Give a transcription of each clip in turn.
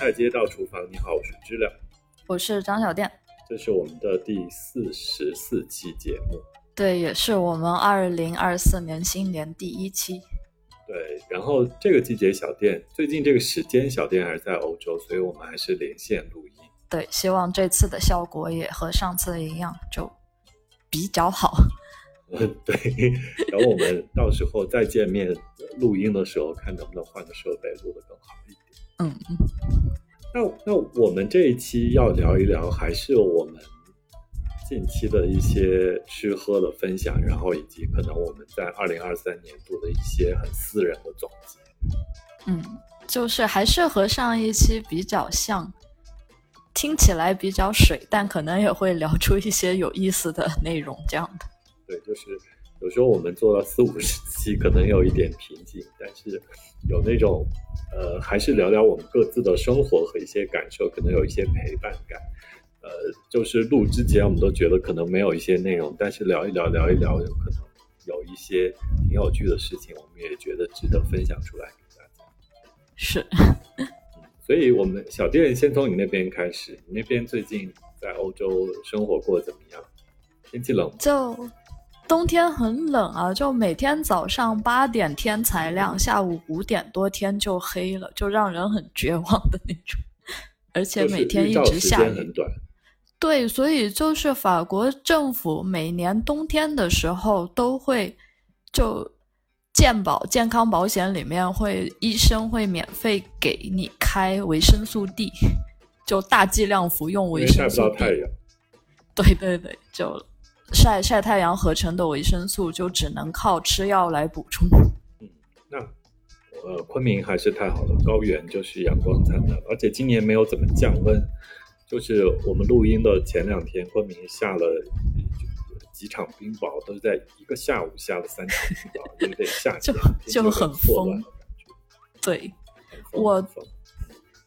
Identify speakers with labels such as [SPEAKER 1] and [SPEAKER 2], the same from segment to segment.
[SPEAKER 1] 菜街道厨房，你好，我是知了，
[SPEAKER 2] 我是张小店，
[SPEAKER 1] 这是我们的第四十四期节目，
[SPEAKER 2] 对，也是我们二零二四年新年第一期。
[SPEAKER 1] 对，然后这个季节小店最近这个时间小店还是在欧洲，所以我们还是连线录音。
[SPEAKER 2] 对，希望这次的效果也和上次一样，就比较好。
[SPEAKER 1] 嗯，对，然后我们到时候再见面录音的时候，看能不能换个设备录得更好一点。
[SPEAKER 2] 嗯嗯。
[SPEAKER 1] 那那我们这一期要聊一聊，还是我们近期的一些吃喝的分享，然后以及可能我们在二零二三年度的一些很私人的总结。
[SPEAKER 2] 嗯，就是还是和上一期比较像，听起来比较水，但可能也会聊出一些有意思的内容，这样的。
[SPEAKER 1] 对，就是有时候我们做到四五十期，可能有一点瓶颈，但是有那种呃，还是聊聊我们各自的生活和一些感受，可能有一些陪伴感。呃，就是录之前我们都觉得可能没有一些内容，但是聊一聊，聊一聊，有可能有一些挺有趣的事情，我们也觉得值得分享出来给大家。
[SPEAKER 2] 是，
[SPEAKER 1] 所以我们小店先从你那边开始，你那边最近在欧洲生活过怎么样？天气冷吗？
[SPEAKER 2] 就。冬天很冷啊，就每天早上八点天才亮，下午五点多天就黑了，就让人很绝望的那种。而且每天一直下雨。对，所以就是法国政府每年冬天的时候都会就健保健康保险里面会医生会免费给你开维生素 D，就大剂量服用维生素
[SPEAKER 1] D。太阳。
[SPEAKER 2] 对对对，就。晒晒太阳合成的维生素就只能靠吃药来补充。
[SPEAKER 1] 嗯，那呃，昆明还是太好了，高原就是阳光灿烂，而且今年没有怎么降温。就是我们录音的前两天，昆明下了几场冰雹，都是在一个下午下了三场冰雹，有点夏天
[SPEAKER 2] 就很疯。对，我。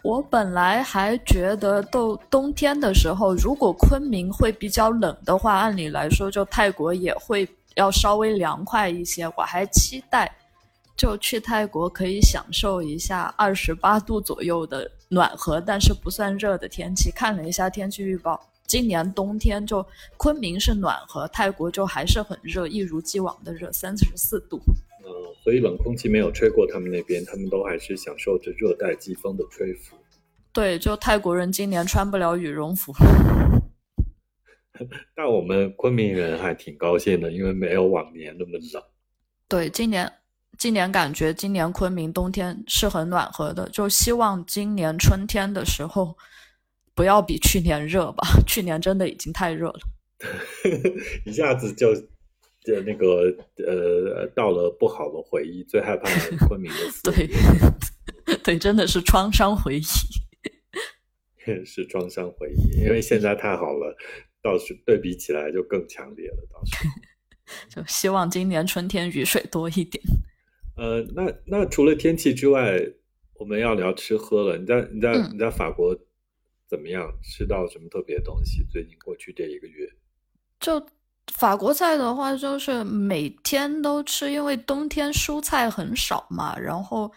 [SPEAKER 2] 我本来还觉得，冬冬天的时候，如果昆明会比较冷的话，按理来说，就泰国也会要稍微凉快一些。我还期待，就去泰国可以享受一下二十八度左右的暖和，但是不算热的天气。看了一下天气预报，今年冬天就昆明是暖和，泰国就还是很热，一如既往的热，三十四度。
[SPEAKER 1] 嗯，所以冷空气没有吹过他们那边，他们都还是享受着热带季风的吹拂。
[SPEAKER 2] 对，就泰国人今年穿不了羽绒服，
[SPEAKER 1] 但我们昆明人还挺高兴的，因为没有往年那么冷。
[SPEAKER 2] 对，今年今年感觉今年昆明冬天是很暖和的，就希望今年春天的时候不要比去年热吧，去年真的已经太热了，
[SPEAKER 1] 一下子就。的那个呃，到了不好的回忆，最害怕昆明的
[SPEAKER 2] 对，对，真的是创伤回忆，
[SPEAKER 1] 是创伤回忆。因为现在太好了，倒是对比起来就更强烈了。倒是，
[SPEAKER 2] 就希望今年春天雨水多一点。
[SPEAKER 1] 呃，那那除了天气之外，我们要聊吃喝了。你在你在你在法国怎么样？吃到什么特别的东西？最近过去这一个月，
[SPEAKER 2] 就。法国菜的话，就是每天都吃，因为冬天蔬菜很少嘛，然后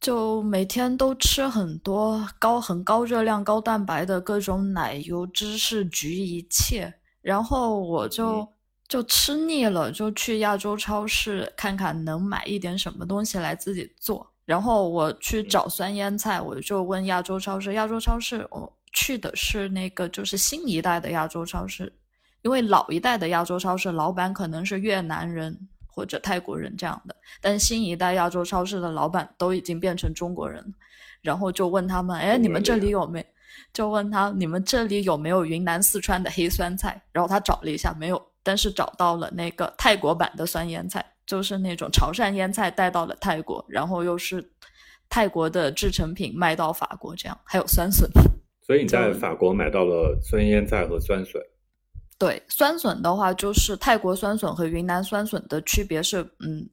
[SPEAKER 2] 就每天都吃很多高很高热量、高蛋白的各种奶油、芝士、焗一切。然后我就就吃腻了，就去亚洲超市看看能买一点什么东西来自己做。然后我去找酸腌菜，我就问亚洲超市，亚洲超市我去的是那个就是新一代的亚洲超市。因为老一代的亚洲超市老板可能是越南人或者泰国人这样的，但新一代亚洲超市的老板都已经变成中国人，然后就问他们：“哎，你们这里有没？”就问他：“你们这里有没有云南、四川的黑酸菜？”然后他找了一下，没有，但是找到了那个泰国版的酸腌菜，就是那种潮汕腌菜带到了泰国，然后又是泰国的制成品卖到法国，这样还有酸笋。
[SPEAKER 1] 所以你在法国买到了酸腌菜和酸笋。
[SPEAKER 2] 对酸笋的话，就是泰国酸笋和云南酸笋的区别是，嗯，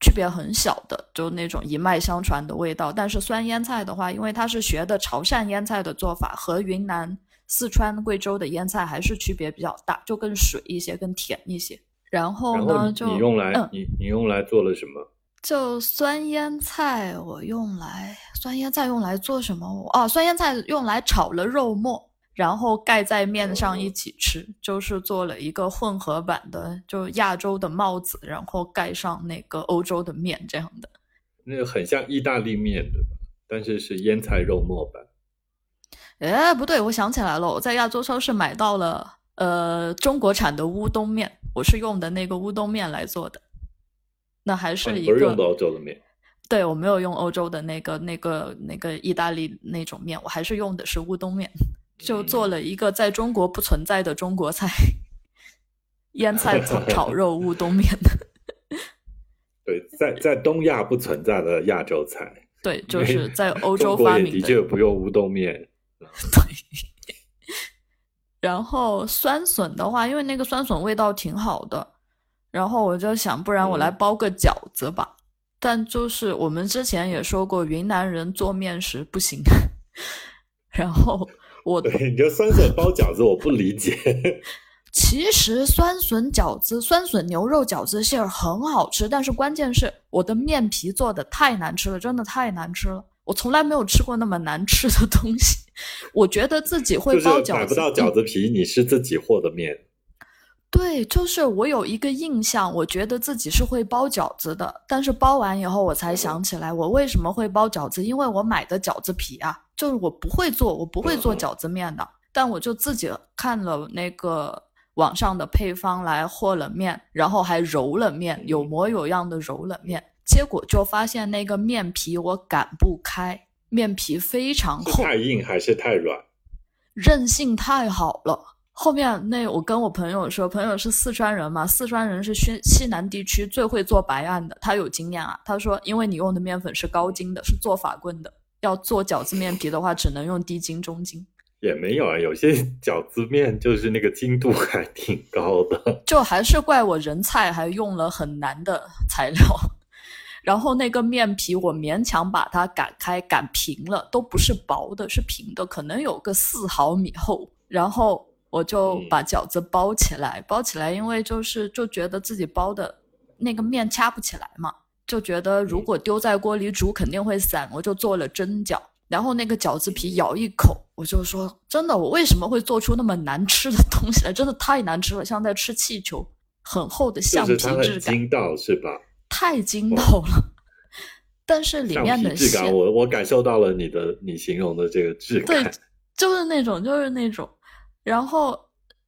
[SPEAKER 2] 区别很小的，就那种一脉相传的味道。但是酸腌菜的话，因为它是学的潮汕腌菜的做法，和云南、四川、贵州的腌菜还是区别比较大，就更水一些，更甜一些。然后呢，就
[SPEAKER 1] 你用来，你你用来做了什么？
[SPEAKER 2] 就酸腌菜，我用来酸腌菜用来做什么？哦，酸腌菜用来炒了肉末，然后盖在面上一起吃，就是做了一个混合版的，就亚洲的帽子，然后盖上那个欧洲的面这样的。
[SPEAKER 1] 那个很像意大利面，对吧？但是是腌菜肉末版。
[SPEAKER 2] 哎，不对，我想起来了，我在亚洲超市买到了呃中国产的乌冬面，我是用的那个乌冬面来做的。那还是一个
[SPEAKER 1] 不是用的欧洲的面。
[SPEAKER 2] 对，我没有用欧洲的那个、那个、那个意大利那种面，我还是用的是乌冬面，就做了一个在中国不存在的中国菜——腌菜炒 炒肉乌冬面。
[SPEAKER 1] 对，在在东亚不存在的亚洲菜。
[SPEAKER 2] 对，就是在欧洲发明
[SPEAKER 1] 的。的确不用乌冬面。
[SPEAKER 2] 对。然后酸笋的话，因为那个酸笋味道挺好的，然后我就想，不然我来包个饺子吧。但就是我们之前也说过，云南人做面食不行。然后我
[SPEAKER 1] 对你这酸笋包饺子，我不理解。
[SPEAKER 2] 其实酸笋饺子、酸笋牛肉饺子馅儿很好吃，但是关键是我的面皮做的太难吃了，真的太难吃了。我从来没有吃过那么难吃的东西。我觉得自己会包饺子，
[SPEAKER 1] 买不到饺子皮，你是自己和的面。
[SPEAKER 2] 对，就是我有一个印象，我觉得自己是会包饺子的，但是包完以后我才想起来，我为什么会包饺子？因为我买的饺子皮啊，就是我不会做，我不会做饺子面的，但我就自己看了那个网上的配方来和了面，然后还揉了面，有模有样的揉了面，结果就发现那个面皮我擀不开，面皮非常厚，
[SPEAKER 1] 太硬还是太软？
[SPEAKER 2] 韧性太好了。后面那我跟我朋友说，朋友是四川人嘛，四川人是西西南地区最会做白案的，他有经验啊。他说，因为你用的面粉是高筋的，是做法棍的，要做饺子面皮的话，只能用低筋、中筋。
[SPEAKER 1] 也没有啊，有些 饺子面就是那个筋度还挺高的。
[SPEAKER 2] 就还是怪我人菜，还用了很难的材料。然后那个面皮我勉强把它擀开，擀平了，都不是薄的，是平的，可能有个四毫米厚。然后。我就把饺子包起来，包起来，因为就是就觉得自己包的那个面掐不起来嘛，就觉得如果丢在锅里煮肯定会散，我就做了蒸饺。然后那个饺子皮咬一口，我就说真的，我为什么会做出那么难吃的东西来？真的太难吃了，像在吃气球，很厚的橡皮质感，
[SPEAKER 1] 筋道是吧？
[SPEAKER 2] 太筋道了，但是里面的
[SPEAKER 1] 质感，我我感受到了你的你形容的这个质
[SPEAKER 2] 感，对，就是那种，就是那种。然后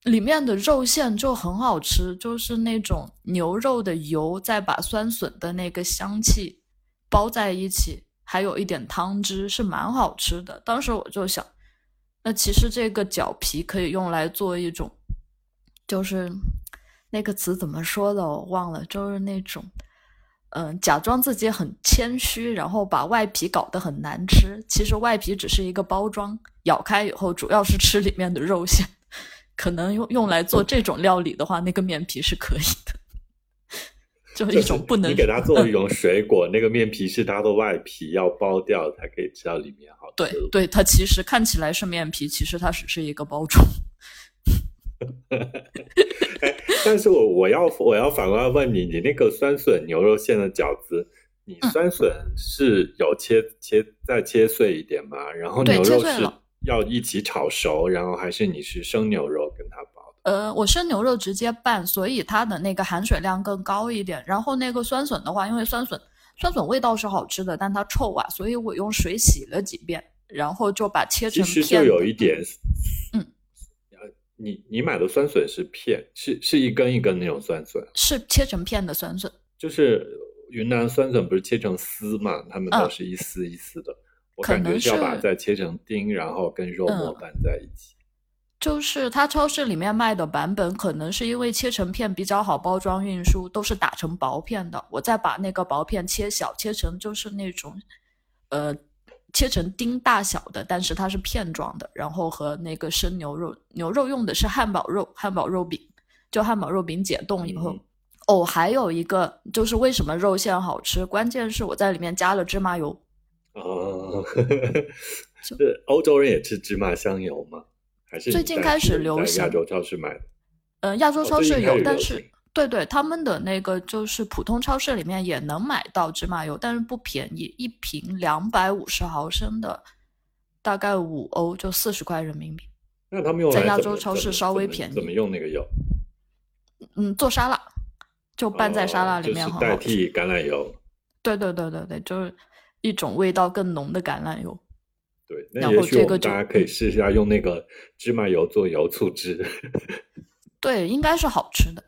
[SPEAKER 2] 里面的肉馅就很好吃，就是那种牛肉的油，再把酸笋的那个香气包在一起，还有一点汤汁，是蛮好吃的。当时我就想，那其实这个饺皮可以用来做一种，就是那个词怎么说的我忘了，就是那种，嗯，假装自己很谦虚，然后把外皮搞得很难吃，其实外皮只是一个包装。咬开以后，主要是吃里面的肉馅，可能用用来做这种料理的话，那个面皮是可以的。就是一种不能
[SPEAKER 1] 你给它做一种水果，那个面皮是它的外皮，要剥掉才可以吃到里面。好，
[SPEAKER 2] 对对，它其实看起来是面皮，其实它只是一个包装。
[SPEAKER 1] 哎，但是我我要我要反过来问你，你那个酸笋牛肉馅的饺子，你酸笋是有切切再切碎一点吗？然后牛肉是。要一起炒熟，然后还是你是生牛肉跟它包
[SPEAKER 2] 的？呃，我生牛肉直接拌，所以它的那个含水量更高一点。然后那个酸笋的话，因为酸笋酸笋味道是好吃的，但它臭啊，所以我用水洗了几遍，然后就把切成片。
[SPEAKER 1] 其实就有一点，嗯，你你买的酸笋是片，是是一根一根那种酸笋，
[SPEAKER 2] 是切成片的酸笋。
[SPEAKER 1] 就是云南酸笋不是切成丝嘛？他们都是一丝一丝的。我感觉是要把再切成丁，然后跟肉末拌在一起。
[SPEAKER 2] 就是它超市里面卖的版本，可能是因为切成片比较好包装运输，都是打成薄片的。我再把那个薄片切小，切成就是那种，呃，切成丁大小的，但是它是片状的。然后和那个生牛肉，牛肉用的是汉堡肉，汉堡肉饼，就汉堡肉饼解冻以后。哦，还有一个就是为什么肉馅好吃，关键是我在里面加了芝麻油。
[SPEAKER 1] 哦，是 欧洲人也吃芝麻香油吗？还是
[SPEAKER 2] 最近开始流行？
[SPEAKER 1] 亚洲超市买的？
[SPEAKER 2] 嗯，亚洲超市有，但是对对，他们的那个就是普通超市里面也能买到芝麻油，但是不便宜，一瓶两百五十毫升的，大概五欧，就四十块人民币。
[SPEAKER 1] 那他们用
[SPEAKER 2] 在亚洲超市稍微便宜
[SPEAKER 1] 怎么用那个油？
[SPEAKER 2] 嗯，做沙拉就拌在沙拉里面
[SPEAKER 1] 哦就是代。替橄榄油。
[SPEAKER 2] 对对对对对，就是一种味道更浓的橄榄油。
[SPEAKER 1] 对，那也许我们大家可以试一下用那个芝麻油做油醋汁，
[SPEAKER 2] 对，应该是好吃的。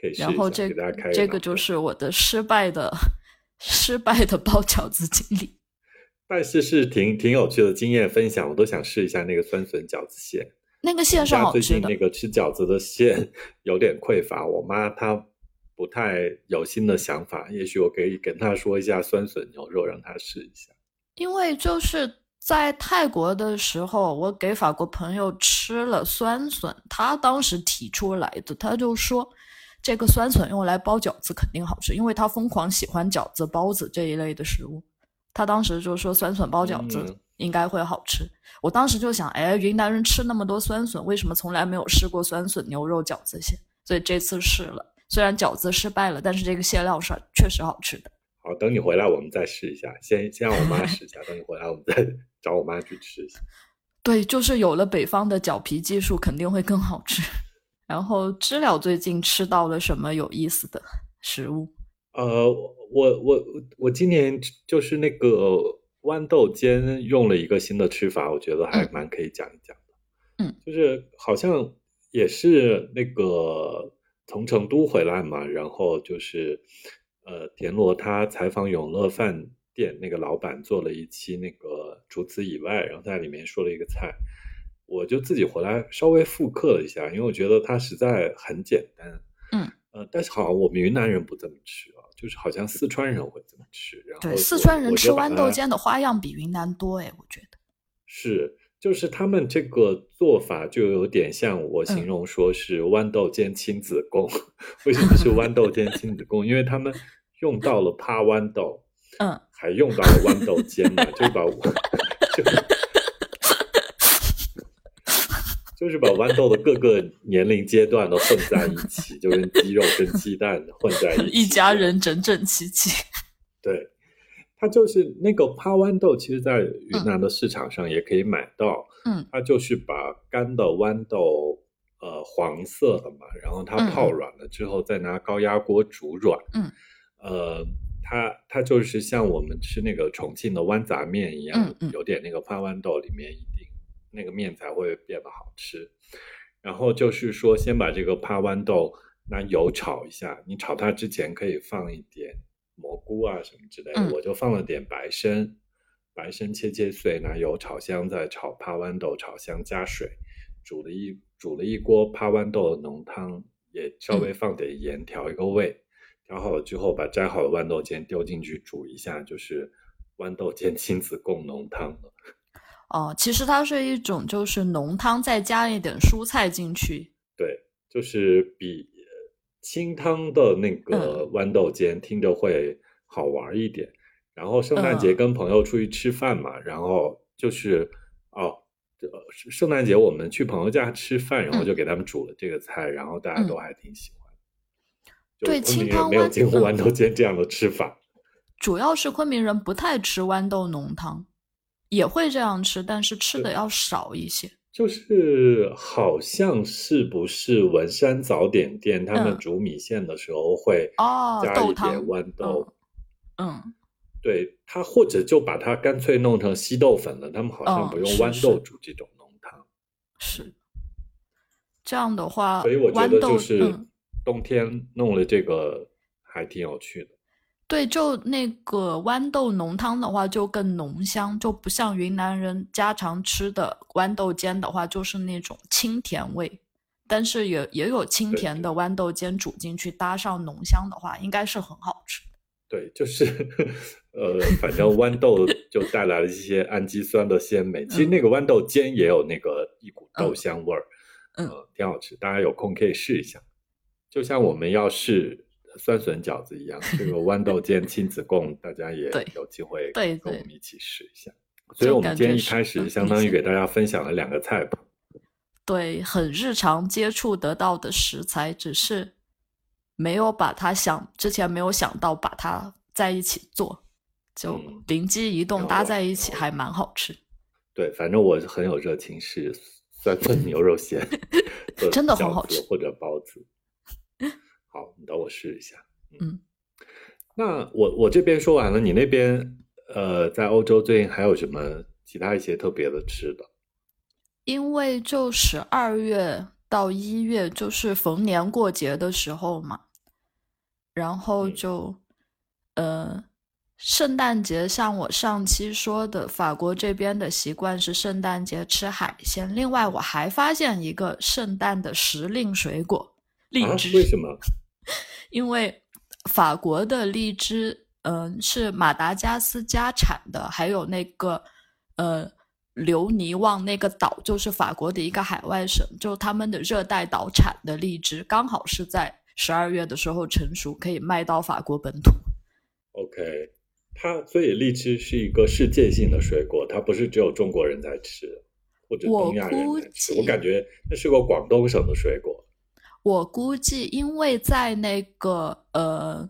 [SPEAKER 1] 可以试一下。
[SPEAKER 2] 然后这
[SPEAKER 1] 给大家开
[SPEAKER 2] 这个就是我的失败的失败的包饺子经历。
[SPEAKER 1] 但是是挺挺有趣的经验分享，我都想试一下那个酸笋饺子馅。
[SPEAKER 2] 那个馅是好吃的
[SPEAKER 1] 最近那，个吃饺子的馅 有点匮乏，我妈她不太有新的想法，也许我可以跟他说一下酸笋牛肉，让他试一下。
[SPEAKER 2] 因为就是在泰国的时候，我给法国朋友吃了酸笋，他当时提出来的，他就说这个酸笋用来包饺子肯定好吃，因为他疯狂喜欢饺子、包子这一类的食物。他当时就说酸笋包饺子
[SPEAKER 1] 嗯
[SPEAKER 2] 应该会好吃。我当时就想，哎，云南人吃那么多酸笋，为什么从来没有试过酸笋牛肉饺子馅？所以这次试了，虽然饺子失败了，但是这个馅料是确实好吃的。
[SPEAKER 1] 好，等你回来我们再试一下，先先让我妈试一下，等你回来我们再 找我妈去吃一下。
[SPEAKER 2] 对，就是有了北方的饺皮技术，肯定会更好吃。然后知了最近吃到了什么有意思的食物？
[SPEAKER 1] 呃，我我我今年就是那个豌豆尖用了一个新的吃法，我觉得还
[SPEAKER 2] 嗯
[SPEAKER 1] 蛮可以讲一讲的。
[SPEAKER 2] 嗯，
[SPEAKER 1] 就是好像也是那个从成都回来嘛，然后就是呃，田螺他采访永乐饭店那个老板做了一期那个除此以外，然后在里面说了一个菜，我就自己回来稍微复刻了一下，因为我觉得它实在很简单。
[SPEAKER 2] 嗯，
[SPEAKER 1] 呃，但是好像我们云南人不这么吃啊，就是好像四川人会这么吃。然后
[SPEAKER 2] 对，四川人吃豌豆尖的花样比云南多哎，我觉得。
[SPEAKER 1] 是，就是他们这个做法就有点像我形
[SPEAKER 2] 嗯
[SPEAKER 1] 容说是豌豆尖亲子贡。为什么是豌豆 尖亲子宫？因为他们用到了趴豌豆，
[SPEAKER 2] 嗯，
[SPEAKER 1] 还用到了豌豆尖嘛，就把就就是把豌豆的各个年龄阶段都混在一起，就跟鸡肉跟鸡蛋混在一起，
[SPEAKER 2] 一家人整整齐齐。
[SPEAKER 1] 对，它就是那个趴豌豆，其实在云南的市场上也可以买到。
[SPEAKER 2] 嗯，
[SPEAKER 1] 它就是把干的豌豆，呃，黄色的嘛，然后它
[SPEAKER 2] 嗯
[SPEAKER 1] 泡软了之后，再拿高压锅煮软。
[SPEAKER 2] 嗯，
[SPEAKER 1] 呃，它它就是像我们吃那个重庆的豌杂面一样，
[SPEAKER 2] 嗯嗯
[SPEAKER 1] 有点那个趴豌豆里面一定那个面才会变得好吃。然后就是说，先把这个趴豌豆拿油炒一下，你炒它之前可以放一点蘑菇啊什么之类的，
[SPEAKER 2] 嗯
[SPEAKER 1] 我就放了点白参，白参切切碎，拿油炒香，再炒趴豌豆，炒香加水，煮了一煮了一锅趴豌豆的浓汤，也稍
[SPEAKER 2] 嗯
[SPEAKER 1] 微放点盐调一个味，调好了之后把摘好的豌豆尖丢进去煮一下，就是豌豆尖亲子贡浓汤了。
[SPEAKER 2] 哦，其实它是一种就是浓汤，再加一点蔬菜进去。
[SPEAKER 1] 对，就是比呃清汤的那
[SPEAKER 2] 嗯
[SPEAKER 1] 个豌豆尖听着会好玩一点。然后圣诞节
[SPEAKER 2] 嗯
[SPEAKER 1] 跟朋友出去吃饭嘛，然后就是哦，圣诞节我们去朋友家吃饭，然后
[SPEAKER 2] 嗯
[SPEAKER 1] 就给他们煮了这个菜，然后大家都还挺喜欢。就
[SPEAKER 2] 对清汤
[SPEAKER 1] 没有见过
[SPEAKER 2] 嗯
[SPEAKER 1] 豌豆尖这样的吃法。
[SPEAKER 2] 主要是昆明人不太吃豌豆浓汤，也会这样吃，但是吃的要少一些。
[SPEAKER 1] 就是好像是不是文山早点店他们
[SPEAKER 2] 嗯。
[SPEAKER 1] 煮米线的时候会
[SPEAKER 2] 哦
[SPEAKER 1] 加一点豌豆，
[SPEAKER 2] 嗯，
[SPEAKER 1] 对他或者就把它干脆弄成稀豆粉了，他们好像
[SPEAKER 2] 哦
[SPEAKER 1] 不用豌豆煮这种浓汤，
[SPEAKER 2] 是。这样的话，
[SPEAKER 1] 所以我觉得就是
[SPEAKER 2] 嗯。
[SPEAKER 1] 冬天弄了这个还挺有趣的。
[SPEAKER 2] 对，就那个豌豆浓汤的话，就更浓香，就不像云南人家常吃的豌豆尖的话，就是那种清甜味。但是也也有清甜的豌豆尖煮进去，搭上浓香的话，应该是很好吃的。
[SPEAKER 1] 对，就是 呃，反正豌豆就带来了一些氨基酸的鲜美。其实那个豌豆尖也有那个一股豆香味儿，
[SPEAKER 2] 嗯
[SPEAKER 1] 呃，挺好吃。大家有空可以试一下。就像我们要试酸笋饺子一样，这个豌豆尖 亲子贡，大家也有机会跟我们一起试一下。所以我们今天一开始相当于给大家分享了两个菜谱。
[SPEAKER 2] 对，很日常接触得到的食材，只是没有把它想之前没有想到把它在一起做，就灵机一动搭在一起，还蛮好吃。
[SPEAKER 1] 对，反正我很有热情，是酸笋牛肉 馅，
[SPEAKER 2] 真的很好吃，
[SPEAKER 1] 或者包子。好，你等我试一下。
[SPEAKER 2] 嗯，
[SPEAKER 1] 那我我这边说完了，你那边呃，在欧洲最近还有什么其他一些特别的吃的？
[SPEAKER 2] 因为就十二月到一月就是逢年过节的时候嘛，然后就呃。圣诞节像我上期说的，法国这边的习惯是圣诞节吃海鲜。另外，我还发现一个圣诞的时令水果——荔枝。
[SPEAKER 1] 为什么？
[SPEAKER 2] 因为法国的荔枝，嗯，是马达加斯加产的，还有那个呃留尼旺那个岛，就是法国的一个海外省，就他们的热带岛产的荔枝，刚好是在十二月的时候成熟，可以卖到法国本土。
[SPEAKER 1] OK。它所以荔枝是一个世界性的水果，它不是只有中国人在吃，或者东亚人在吃。我感觉那是个广东省的水果。
[SPEAKER 2] 我估计，因为在那个呃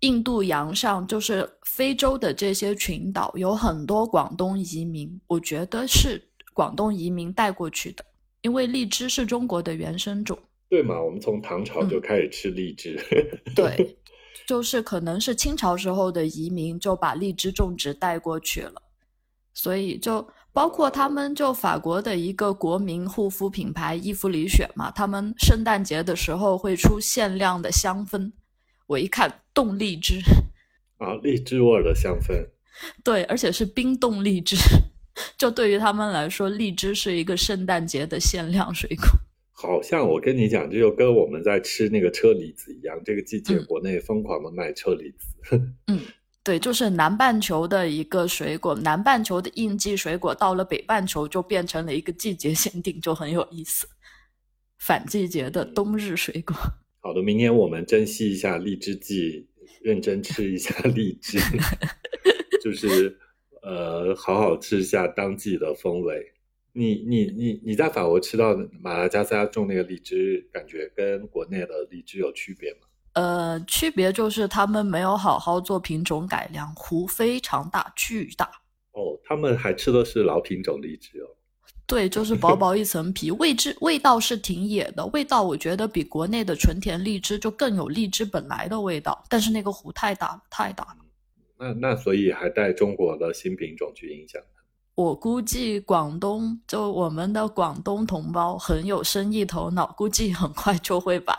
[SPEAKER 2] 印度洋上，就是非洲的这些群岛，有很多广东移民。我觉得是广东移民带过去的，因为荔枝是中国的原生种。
[SPEAKER 1] 对嘛？我们从唐朝就开始吃荔枝。
[SPEAKER 2] 对。就是可能是清朝时候的移民就把荔枝种植带过去了，所以就包括他们就法国的一个国民护肤品牌伊芙丽雪嘛，他们圣诞节的时候会出限量的香氛，我一看冻荔枝
[SPEAKER 1] 啊，荔枝味的香氛，
[SPEAKER 2] 对，而且是冰冻荔枝，就对于他们来说，荔枝是一个圣诞节的限量水果。
[SPEAKER 1] 好像我跟你讲，这就跟我们在吃那个车厘子一样，这个季节国内疯狂的卖车厘子。
[SPEAKER 2] 嗯，对，就是南半球的一个水果，南半球的应季水果到了北半球就变成了一个季节限定，就很有意思。反季节的冬日水果。
[SPEAKER 1] 好的，明年我们珍惜一下荔枝季，认真吃一下荔枝，就是呃，好好吃一下当季的风味。你你你你在法国吃到马达加斯加种那个荔枝，感觉跟国内的荔枝有区别吗？
[SPEAKER 2] 呃，区别就是他们没有好好做品种改良，湖非常大，巨大。
[SPEAKER 1] 哦，他们还吃的是老品种荔枝哦。
[SPEAKER 2] 对，就是薄薄一层皮，味质味道是挺野的，味道我觉得比国内的纯甜荔枝就更有荔枝本来的味道，但是那个湖太大了，太大了。
[SPEAKER 1] 那那所以还带中国的新品种去影响。
[SPEAKER 2] 我估计广东就我们的广东同胞很有生意头脑，估计很快就会把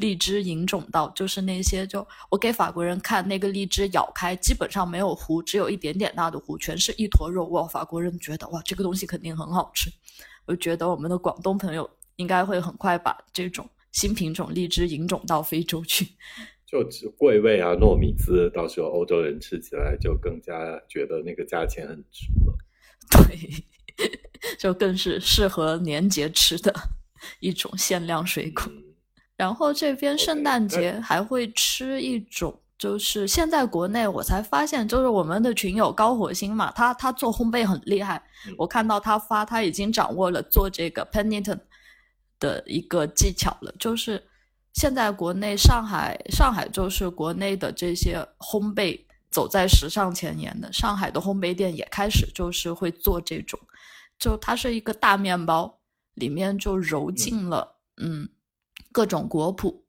[SPEAKER 2] 荔枝引种到，就是那些就我给法国人看那个荔枝咬开，基本上没有核，只有一点点大的核，全是一坨肉。哇，法国人觉得哇这个东西肯定很好吃。我觉得我们的广东朋友应该会很快把这种新品种荔枝引种到非洲去。
[SPEAKER 1] 就贵味啊，糯米糍，到时候欧洲人吃起来就更加觉得那个价钱很值了。
[SPEAKER 2] 对，就更是适合年节吃的一种限量水果。然后这边圣诞节还会吃一种，就是现在国内我才发现，就是我们的群友高火星嘛，他他做烘焙很厉害。我看到他发，他已经掌握了做这个 penitent 的一个技巧了。就是现在国内上海，上海就是国内的这些烘焙。走在时尚前沿的上海的烘焙店也开始就是会做这种，就它是一个大面包，里面就揉进了嗯各种果脯。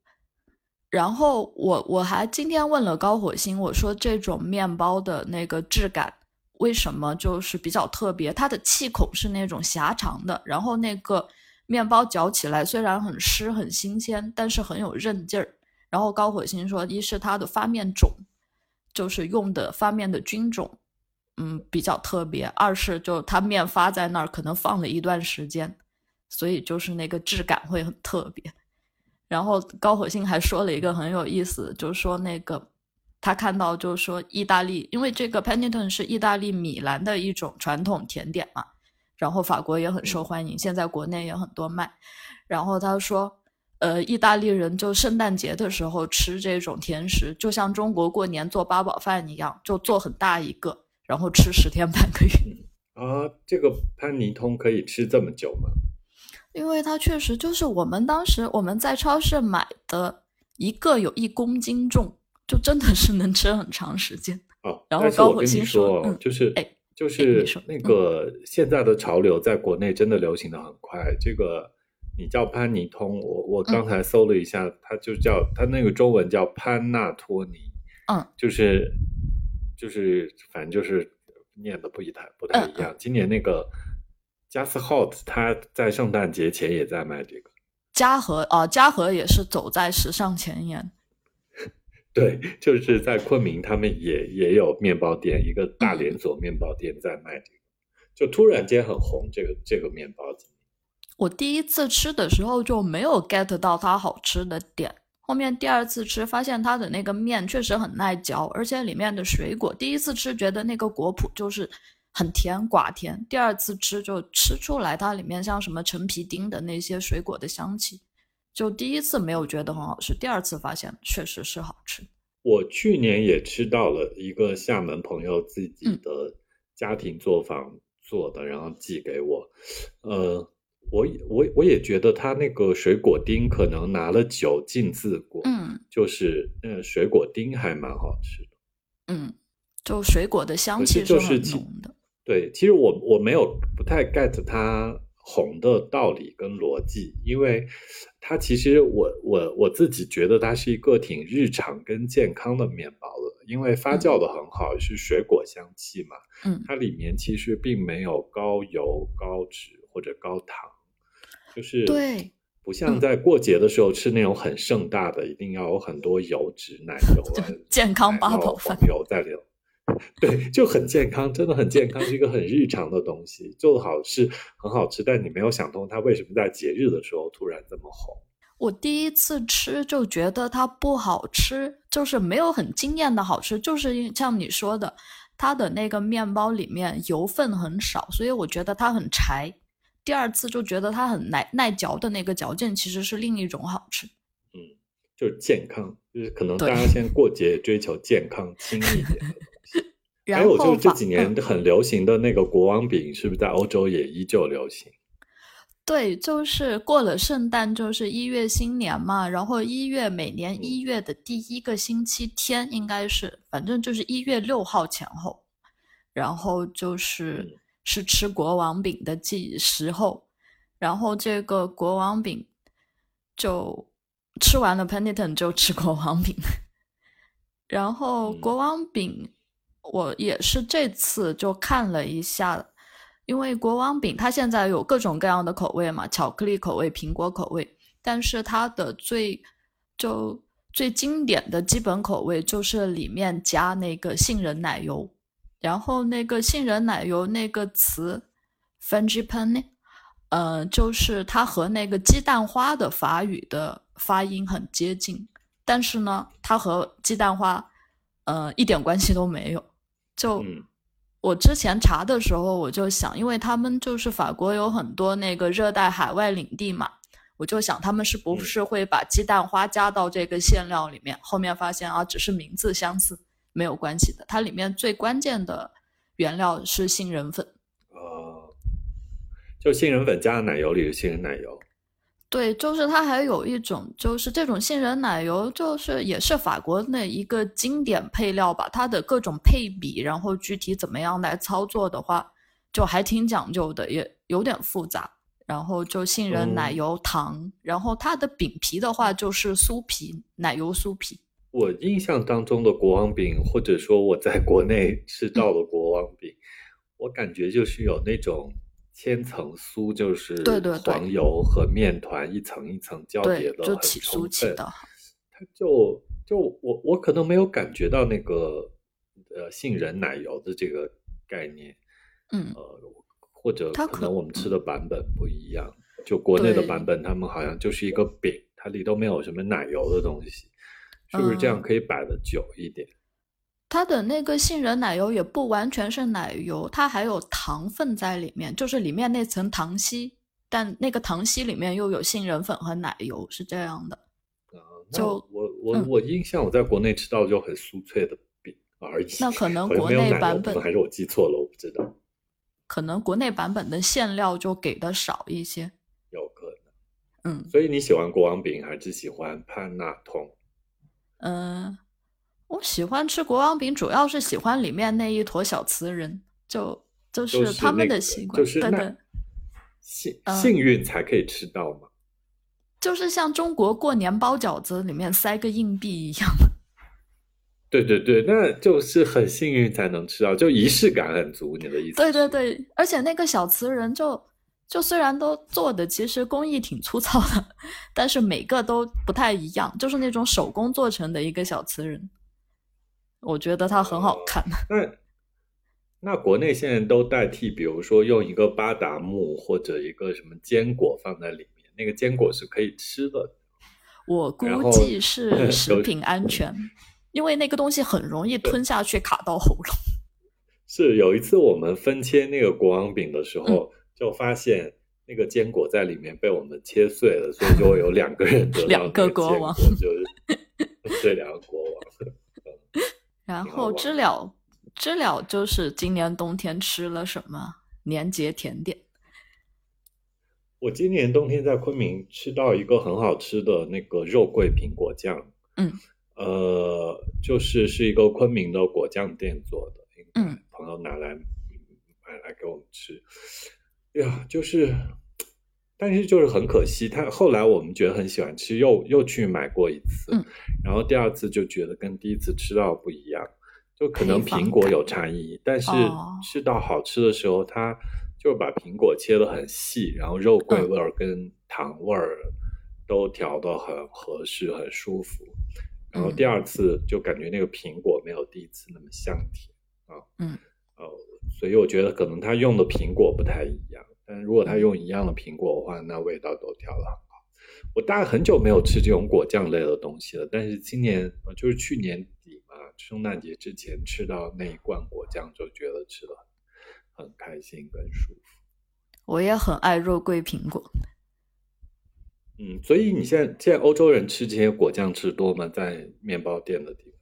[SPEAKER 2] 然后我我还今天问了高火星，我说这种面包的那个质感为什么就是比较特别？它的气孔是那种狭长的，然后那个面包嚼起来虽然很湿很新鲜，但是很有韧劲儿。然后高火星说，一是它的发面种。就是用的发面的菌种，嗯，比较特别。二是就它面发在那儿，可能放了一段时间，所以就是那个质感会很特别。然后高火星还说了一个很有意思，就是说那个他看到就是说意大利，因为这个 panettone 是意大利米兰的一种传统甜点嘛，然后法国也很受欢迎，现在国内也很多卖。然后他说。呃，意大利人就圣诞节的时候吃这种甜食，就像中国过年做八宝饭一样，就做很大一个，然后吃十天半个月。
[SPEAKER 1] 啊，这个潘尼通可以吃这么久吗？
[SPEAKER 2] 因为它确实就是我们当时我们在超市买的一个有一公斤重，就真的是能吃很长时间。
[SPEAKER 1] 哦，
[SPEAKER 2] 然后高火星说
[SPEAKER 1] 就是
[SPEAKER 2] 哎
[SPEAKER 1] 就是那个现在的潮流在国内真的流行的很快。这个你叫潘尼通，我我
[SPEAKER 2] 嗯
[SPEAKER 1] 刚才搜了一下，它就叫它那个中文叫潘纳托尼，
[SPEAKER 2] 嗯，
[SPEAKER 1] 就是就是反正就是念的不一太不太一样。今年那个 Just Hot，他在圣诞节前也在卖这个。
[SPEAKER 2] 嘉禾啊，嘉禾也是走在时尚前沿。
[SPEAKER 1] 对，就是在昆明，他们也也有面包店，一个大连锁面包店在卖这个，就突然间很红。这个这个面包
[SPEAKER 2] 我第一次吃的时候就没有 get 到它好吃的点，后面第二次吃发现它的那个面确实很耐嚼，而且里面的水果，第一次吃觉得那个果脯就是很甜寡甜，第二次吃就吃出来它里面像什么陈皮丁的那些水果的香气，就第一次没有觉得很好吃，第二次发现确实是好吃。
[SPEAKER 1] 我去年也吃到了一个厦门朋友自己
[SPEAKER 2] 嗯
[SPEAKER 1] 的家庭作坊做的，然后寄给我。呃，我也我我也觉得他那个水果丁可能拿了酒浸渍过，
[SPEAKER 2] 嗯
[SPEAKER 1] 就是嗯水果丁还蛮好吃的。
[SPEAKER 2] 嗯，就水果的香
[SPEAKER 1] 可
[SPEAKER 2] 气很
[SPEAKER 1] 是就是
[SPEAKER 2] 浓的。
[SPEAKER 1] 对，其实我我没有不太 get 它红的道理跟逻辑，因为它其实我我我自己觉得它是一个挺日常跟健康的面包了，因为发酵的很好，是水果香气嘛，
[SPEAKER 2] 嗯
[SPEAKER 1] 它里面其实并没有高油、高脂或者高糖，就是
[SPEAKER 2] 对，
[SPEAKER 1] 不像
[SPEAKER 2] 嗯
[SPEAKER 1] 在过节的时候吃那种很盛大的，一定要有很多油脂、奶油啊，
[SPEAKER 2] 健康八宝饭
[SPEAKER 1] 黄油在里头。对，就很健康，真的很健康，是一个很日常的东西，做的好是很好吃，但你没有想通它为什么在节日的时候突然这么红。
[SPEAKER 2] 我第一次吃就觉得它不好吃，就是没有很惊艳的好吃，就是因像你说的，它的那个面包里面油分很少，所以我觉得它很柴。第二次就觉得它很耐耐嚼的那个嚼劲，其实是另一种好吃。
[SPEAKER 1] 嗯就是健康，就是可能大家现在过节追求健康轻一点。
[SPEAKER 2] 然
[SPEAKER 1] 还有就是这几年
[SPEAKER 2] 嗯。
[SPEAKER 1] 很流行的那个国王饼，是不是在欧洲也依旧流行？
[SPEAKER 2] 对，就是过了圣诞，就是一月新年嘛，然后一月每年一月的第一个星期天，应该是反正就是一月六号前后，然后就是
[SPEAKER 1] 嗯。
[SPEAKER 2] 是吃国王饼的季时候，然后这个国王饼就吃完了 Penitent 就吃国王饼，然后
[SPEAKER 1] 嗯。
[SPEAKER 2] 国王饼我也是这次就看了一下。因为国王饼它现在有各种各样的口味嘛，巧克力口味、苹果口味，但是它的最就最经典的基本口味就是里面加那个杏仁奶油，然后那个杏仁奶油那个词 f r a n g i p a n 呃，就是它和那个鸡蛋花的法语的发音很接近，但是呢，它和鸡蛋花呃一点关系都没有，就。
[SPEAKER 1] 嗯
[SPEAKER 2] 我之前查的时候，我就想，因为他们就是法国有很多那个热带海外领地嘛，我就想他们是不是会把鸡蛋花加到这个馅料里面？后面发现啊，只是名字相似，没有关系的。它里面最关键的原料是杏仁粉。
[SPEAKER 1] 呃，就杏仁粉加在奶油里的杏仁奶油。
[SPEAKER 2] 对，就是它还有一种，就是这种杏仁奶油，就是也是法国那一个经典配料吧。它的各种配比，然后具体怎么样来操作的话，就还挺讲究的，也有点复杂。然后就杏仁奶
[SPEAKER 1] 嗯
[SPEAKER 2] 油、糖，然后它的饼皮的话就是酥皮，奶油酥皮。
[SPEAKER 1] 我印象当中的国王饼，或者说我在国内吃到的国王饼，我感觉就是有那种千层酥，就是
[SPEAKER 2] 对对对
[SPEAKER 1] 黄油和面团一层一层交叠的，就
[SPEAKER 2] 起酥。起的。
[SPEAKER 1] 它就就我我可能没有感觉到那个呃杏仁奶油的这个概念，
[SPEAKER 2] 嗯，
[SPEAKER 1] 呃，或者
[SPEAKER 2] 它可
[SPEAKER 1] 可能我们吃的版本不一样。就国内的版本，他们好像就是一个饼，它里头没有什么奶油的东西，是不是这样
[SPEAKER 2] 嗯
[SPEAKER 1] 可以摆的久一点？
[SPEAKER 2] 它的那个杏仁奶油也不完全是奶油，它还有糖分在里面，就是里面那层糖稀，但那个糖稀里面又有杏仁粉和奶油，是这样的。就
[SPEAKER 1] 我我
[SPEAKER 2] 嗯
[SPEAKER 1] 我印象我在国内吃到就很酥脆的饼而已。
[SPEAKER 2] 那可能 国内版本
[SPEAKER 1] 还是我记错了，我不知道，
[SPEAKER 2] 可能国内版本的馅料就给的少一些。
[SPEAKER 1] 有可能。
[SPEAKER 2] 嗯，
[SPEAKER 1] 所以你喜欢国王饼还是喜欢潘纳通？
[SPEAKER 2] 嗯，我喜欢吃国王饼，主要是喜欢里面那一坨小瓷人，就就
[SPEAKER 1] 就是
[SPEAKER 2] 他们的习惯，
[SPEAKER 1] 就是那
[SPEAKER 2] 对对，
[SPEAKER 1] 幸
[SPEAKER 2] 嗯
[SPEAKER 1] 幸运才可以吃到嘛。
[SPEAKER 2] 就是像中国过年包饺子里面塞个硬币一样。
[SPEAKER 1] 对对对，那就是很幸运才能吃到，就仪式感很足。你的意思？
[SPEAKER 2] 对对，对，而且那个小瓷人就就虽然都做的其实工艺挺粗糙的，但是每个都不太一样，就是那种手工做成的一个小瓷人，我觉得它很好看。
[SPEAKER 1] 那那国内现在都代替，比如说用一个巴达木或者一个什么坚果放在里面，那个坚果是可以吃的。
[SPEAKER 2] 我估计是 食品安全，因为那个东西很容易吞下去卡到喉咙。
[SPEAKER 1] 是有一次我们分切那个国王饼的时候，
[SPEAKER 2] 嗯
[SPEAKER 1] 就发现那个坚果在里面被我们切碎了，所以就会有两个人得到
[SPEAKER 2] 两个国王
[SPEAKER 1] 就是 这两个国王。
[SPEAKER 2] 然后知了，知了就是今年冬天吃了什么年节甜点？
[SPEAKER 1] 我今年冬天在昆明吃到一个很好吃的那个肉桂苹果酱，
[SPEAKER 2] 嗯，
[SPEAKER 1] 呃，就是是一个昆明的果酱店做的，
[SPEAKER 2] 嗯，
[SPEAKER 1] 朋友拿来买来给我们吃，呀，就是，但是就是很可惜，他后来我们觉得很喜欢吃，又又去买过一次，
[SPEAKER 2] 嗯，
[SPEAKER 1] 然后第二次就觉得跟第一次吃到不一样，就可能苹果有差异，但是
[SPEAKER 2] 哦。
[SPEAKER 1] 吃到好吃的时候，它就把苹果切的很细，然后肉桂
[SPEAKER 2] 嗯。
[SPEAKER 1] 味儿跟糖味儿都调得很合适，很舒服。然后
[SPEAKER 2] 嗯。
[SPEAKER 1] 第二次就感觉那个苹果没有第一次那么香甜啊，
[SPEAKER 2] 嗯，
[SPEAKER 1] 呃，所以我觉得可能他用的苹果不太一样，但如果他用一样的苹果的话，那味道都调得很好。我大概很久没有吃这种果酱类的东西了，但是今年呃就是去年底嘛，圣诞节之前吃到那一罐果酱，就觉得吃的很开心跟舒服。
[SPEAKER 2] 我也很爱肉桂苹果。
[SPEAKER 1] 嗯，所以你现在现在欧洲人吃这些果酱吃多吗？在面包店的地方？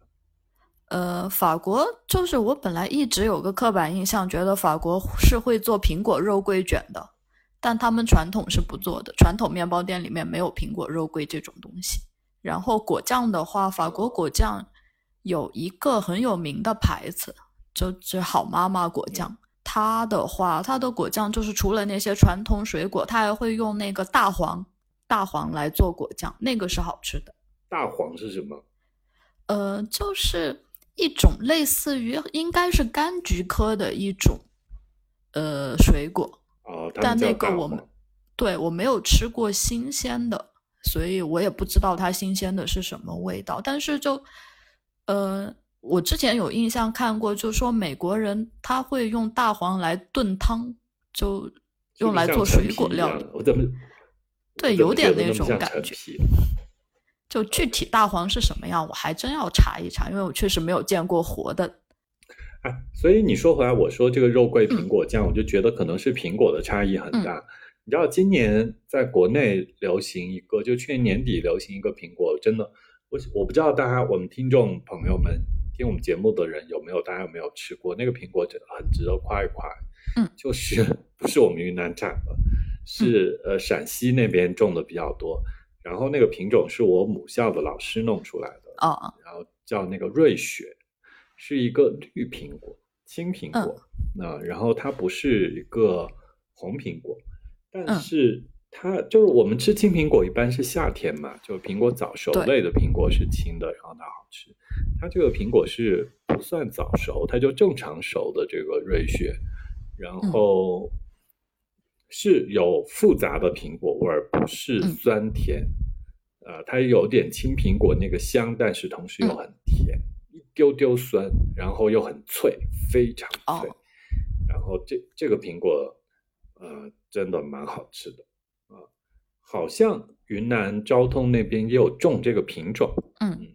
[SPEAKER 2] 呃，法国就是我本来一直有个刻板印象，觉得法国是会做苹果肉桂卷的，但他们传统是不做的，传统面包店里面没有苹果肉桂这种东西。然后果酱的话，法国果酱有一个很有名的牌子，就是好妈妈果酱。它的话，它的果酱就是除了那些传统水果，它还会用那个大黄大黄来做果酱，那个是好吃的。
[SPEAKER 1] 大黄是什么？
[SPEAKER 2] 呃，就是一种类似于应该是柑橘科的一种呃水果，
[SPEAKER 1] 哦，
[SPEAKER 2] 但那个我们。对我没有吃过新鲜的，所以我也不知道它新鲜的是什么味道。但是就呃，我之前有印象看过，就说美国人他会用大黄来炖汤，就用来做水果料理。对有点那种感觉就具体大黄是什么样，我还真要查一查，因为我确实没有见过活的。
[SPEAKER 1] 啊，所以你说回来，我说这个肉桂
[SPEAKER 2] 嗯
[SPEAKER 1] 苹果酱，我就觉得可能是苹果的差异很大。你知道，今年在国内流行一个，就去年年底流行一个苹果，真的，我我不知道大家我们听众朋友们听我们节目的人有没有，大家有没有吃过那个苹果，真的很值得夸一夸。
[SPEAKER 2] 嗯，
[SPEAKER 1] 就是不是我们云南产的，是、呃陕西那边种的比较多。然后那个品种是我母校的老师弄出来的，
[SPEAKER 2] 哦，
[SPEAKER 1] 然后叫那个瑞雪，是一个绿苹果，青苹果。那、然后它不是一个红苹果，但
[SPEAKER 2] 嗯
[SPEAKER 1] 是它就是我们吃青苹果一般是夏天嘛，就苹果早熟类的苹果是青的，然后它好吃。它这个苹果是不算早熟，它就正常熟的这个瑞雪，然
[SPEAKER 2] 嗯
[SPEAKER 1] 后是有复杂的苹果味儿，不是
[SPEAKER 2] 嗯
[SPEAKER 1] 酸甜。呃，它有点青苹果那个香，但是同时又很甜，一丢丢酸，然后又很脆，非常脆。
[SPEAKER 2] 哦
[SPEAKER 1] 然后这这个苹果，呃，真的蛮好吃的啊、好像云南昭通那边也有种这个品种，
[SPEAKER 2] 嗯
[SPEAKER 1] 嗯，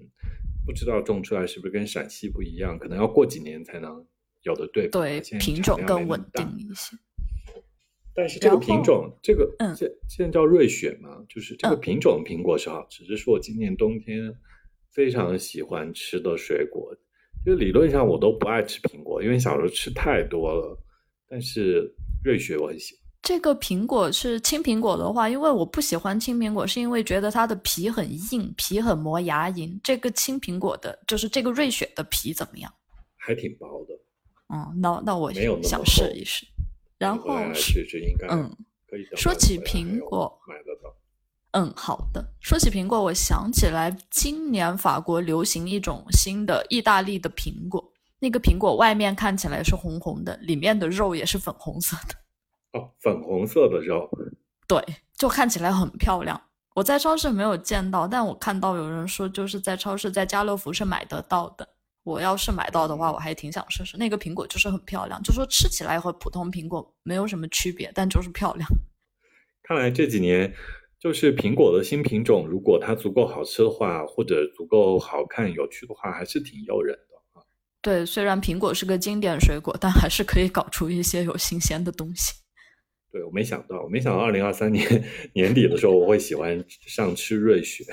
[SPEAKER 1] 不知道种出来是不是跟陕西不一样，可能要过几年才能有的对比。
[SPEAKER 2] 对，品种更稳定一些。
[SPEAKER 1] 但是这个品种，这个
[SPEAKER 2] 嗯
[SPEAKER 1] 现现在叫瑞雪嘛，就是这个
[SPEAKER 2] 嗯
[SPEAKER 1] 品种的苹果是好吃，这是我今年冬天非常喜欢吃的水果。就理论上我都不爱吃苹果，因为小时候吃太多了。但是瑞雪我很喜欢。
[SPEAKER 2] 这个苹果是青苹果的话，因为我不喜欢青苹果，是因为觉得它的皮很硬，皮很磨牙龈。这个青苹果的，就是这个瑞雪的皮怎么样？
[SPEAKER 1] 还挺薄的。
[SPEAKER 2] 嗯，那那我想试一试。然后
[SPEAKER 1] 试试应该
[SPEAKER 2] 嗯，
[SPEAKER 1] 可以。
[SPEAKER 2] 说起苹果，
[SPEAKER 1] 买得到。
[SPEAKER 2] 嗯，好的。说起苹果，我想起来今年法国流行一种新的意大利的苹果，那个苹果外面看起来是红红的，里面的肉也是粉红色的。
[SPEAKER 1] 哦，粉红色的肉，
[SPEAKER 2] 对，就看起来很漂亮。我在超市没有见到，但我看到有人说就是在超市，在家乐福是买得到的。我要是买到的话，我还挺想试试。那个苹果就是很漂亮，就说吃起来和普通苹果没有什么区别，但就是漂亮。
[SPEAKER 1] 看来这几年就是苹果的新品种，如果它足够好吃的话，或者足够好看、有趣的话，还是挺诱人的啊。
[SPEAKER 2] 对，虽然苹果是个经典水果，但还是可以搞出一些有新鲜的东西。
[SPEAKER 1] 对，我没想到，我没想到二零二三年 年底的时候，我会喜欢上吃瑞雪。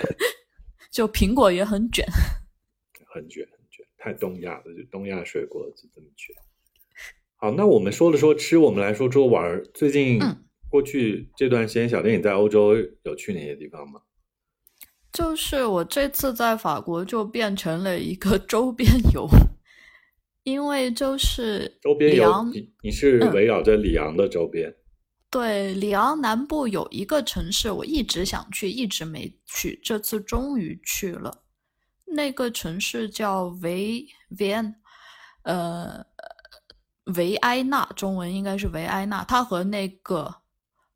[SPEAKER 2] 就苹果也很卷，
[SPEAKER 1] 很卷，很卷，太东亚了，就东亚水果就这么卷。好，那我们说了说吃，我们来说说玩。最近过去这段时间，小电影在欧洲有去哪些地方吗？
[SPEAKER 2] 就是我这次在法国就变成了一个周边游。因为就是
[SPEAKER 1] 周边游你，你是围绕着里昂的周边。
[SPEAKER 2] 对，里昂南部有一个城市，我一直想去，一直没去，这次终于去了。那个城市叫维维安，呃，维埃纳，中文应该是维埃纳。它和那个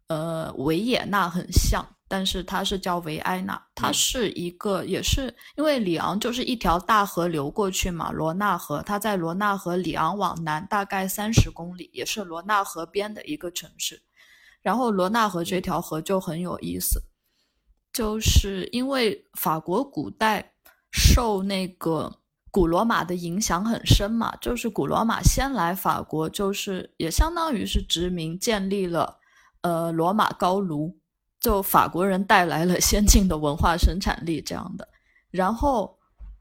[SPEAKER 2] 呃维也纳很像。但是它是叫维埃纳，它是一个，也是因为里昂就是一条大河流过去嘛，罗纳河，它在罗纳河里昂往南大概三十公里，也是罗纳河边的一个城市。然后罗纳河这条河就很有意思，就是因为法国古代受那个古罗马的影响很深嘛，就是古罗马先来法国，就是也相当于是殖民，建立了呃罗马高卢。就法国人带来了先进的文化生产力这样的，然后，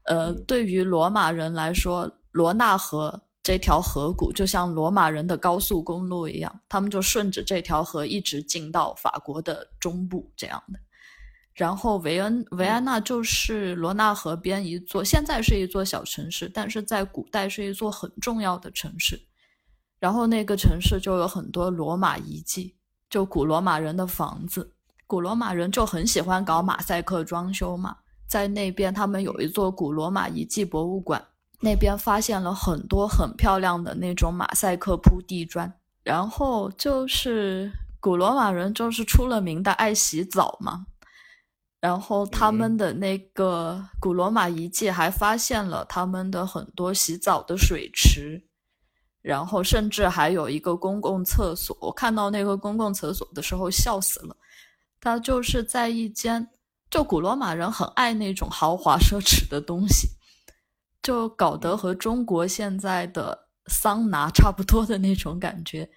[SPEAKER 2] 呃，对于罗马人来说，罗纳河这条河谷就像罗马人的高速公路一样，他们就顺着这条河一直进到法国的中部这样的。然后维恩维安纳就是罗纳河边一座，现在是一座小城市，但是在古代是一座很重要的城市。然后那个城市就有很多罗马遗迹，就古罗马人的房子。古罗马人就很喜欢搞马赛克装修嘛，在那边他们有一座古罗马遗迹博物馆，那边发现了很多很漂亮的那种马赛克铺地砖。然后就是古罗马人就是出了名的爱洗澡嘛，然后他们的那个古罗马遗迹还发现了他们的很多洗澡的水池，然后甚至还有一个公共厕所。我看到那个公共厕所的时候笑死了。他就是在一间，就古罗马人很爱那种豪华奢侈的东西，就搞得和中国现在的桑拿差不多的那种感觉。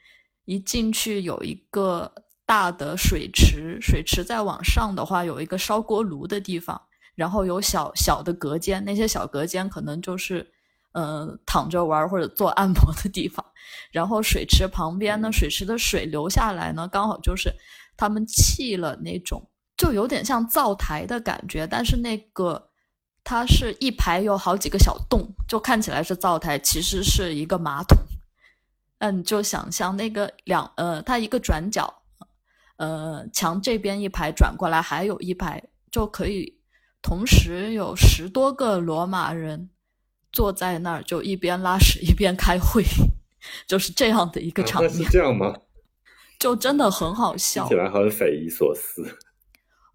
[SPEAKER 2] 一进去有一个大的水池，水池再往上的话有一个烧锅炉的地方，然后有小小的隔间，那些小隔间可能就是，呃，躺着玩或者做按摩的地方。然后水池旁边呢，水池的水流下来呢，刚好就是。他们砌了那种，就有点像灶台的感觉，但是那个它是一排有好几个小洞，就看起来是灶台，其实是一个马桶。那你就想象那个两呃，它一个转角，呃，墙这边一排转过来还有一排，就可以同时有十多个罗马人坐在那儿，就一边拉屎一边开会，就是这样的一个场面。
[SPEAKER 1] 是这样吗？
[SPEAKER 2] 就真的很好笑，
[SPEAKER 1] 听起来很匪夷所思。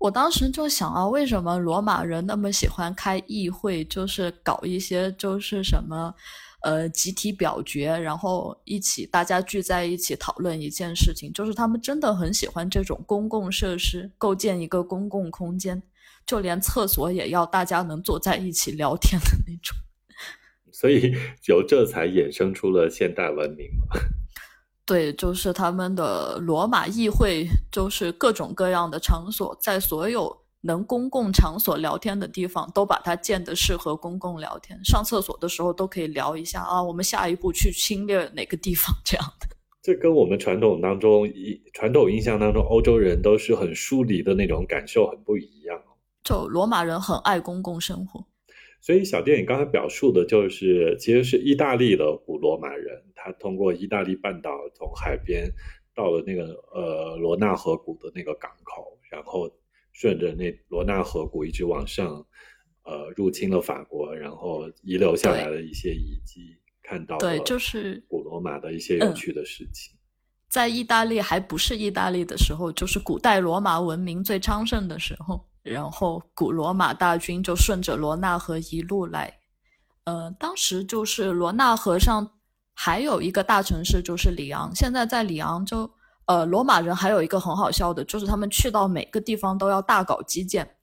[SPEAKER 2] 我当时就想啊，为什么罗马人那么喜欢开议会，就是搞一些就是什么，呃，集体表决，然后一起大家聚在一起讨论一件事情，就是他们真的很喜欢这种公共设施，构建一个公共空间，就连厕所也要大家能坐在一起聊天的那种。
[SPEAKER 1] 所以由这才衍生出了现代文明嘛。
[SPEAKER 2] 对，就是他们的罗马议会，就是各种各样的场所，在所有能公共场所聊天的地方，都把它建的适合公共聊天。上厕所的时候都可以聊一下啊，我们下一步去侵略哪个地方这样的。
[SPEAKER 1] 这跟我们传统当中一传统印象当中欧洲人都是很疏离的那种感受很不一样。
[SPEAKER 2] 就罗马人很爱公共生活，
[SPEAKER 1] 所以小电影刚才表述的就是，其实是意大利的古罗马人，他通过意大利半岛从海边到了那个呃罗纳河谷的那个港口，然后顺着那罗纳河谷一直往上，呃入侵了法国，然后遗留下来的一些遗迹，看到
[SPEAKER 2] 对，就是
[SPEAKER 1] 古罗马的一些有趣的事情。
[SPEAKER 2] 在意大利还不是意大利的时候，就是古代罗马文明最昌盛的时候。然后古罗马大军就顺着罗纳河一路来，呃，当时就是罗纳河上还有一个大城市就是里昂。现在在里昂就，呃，罗马人还有一个很好笑的，就是他们去到每个地方都要大搞基建，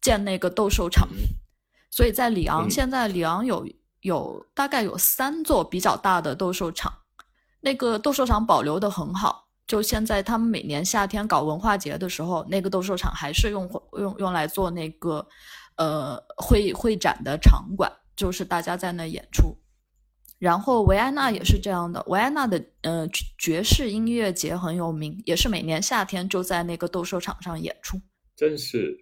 [SPEAKER 2] 建那个斗兽场。所以在里昂，现在里昂有有大概有三座比较大的斗兽场，那个斗兽场保留的很好。就现在，他们每年夏天搞文化节的时候，那个斗兽场还是用用用来做那个呃会会展的场馆，就是大家在那演出。然后维埃纳也是这样的，维埃纳的呃爵士音乐节很有名，也是每年夏天就在那个斗兽场上演出。
[SPEAKER 1] 真是，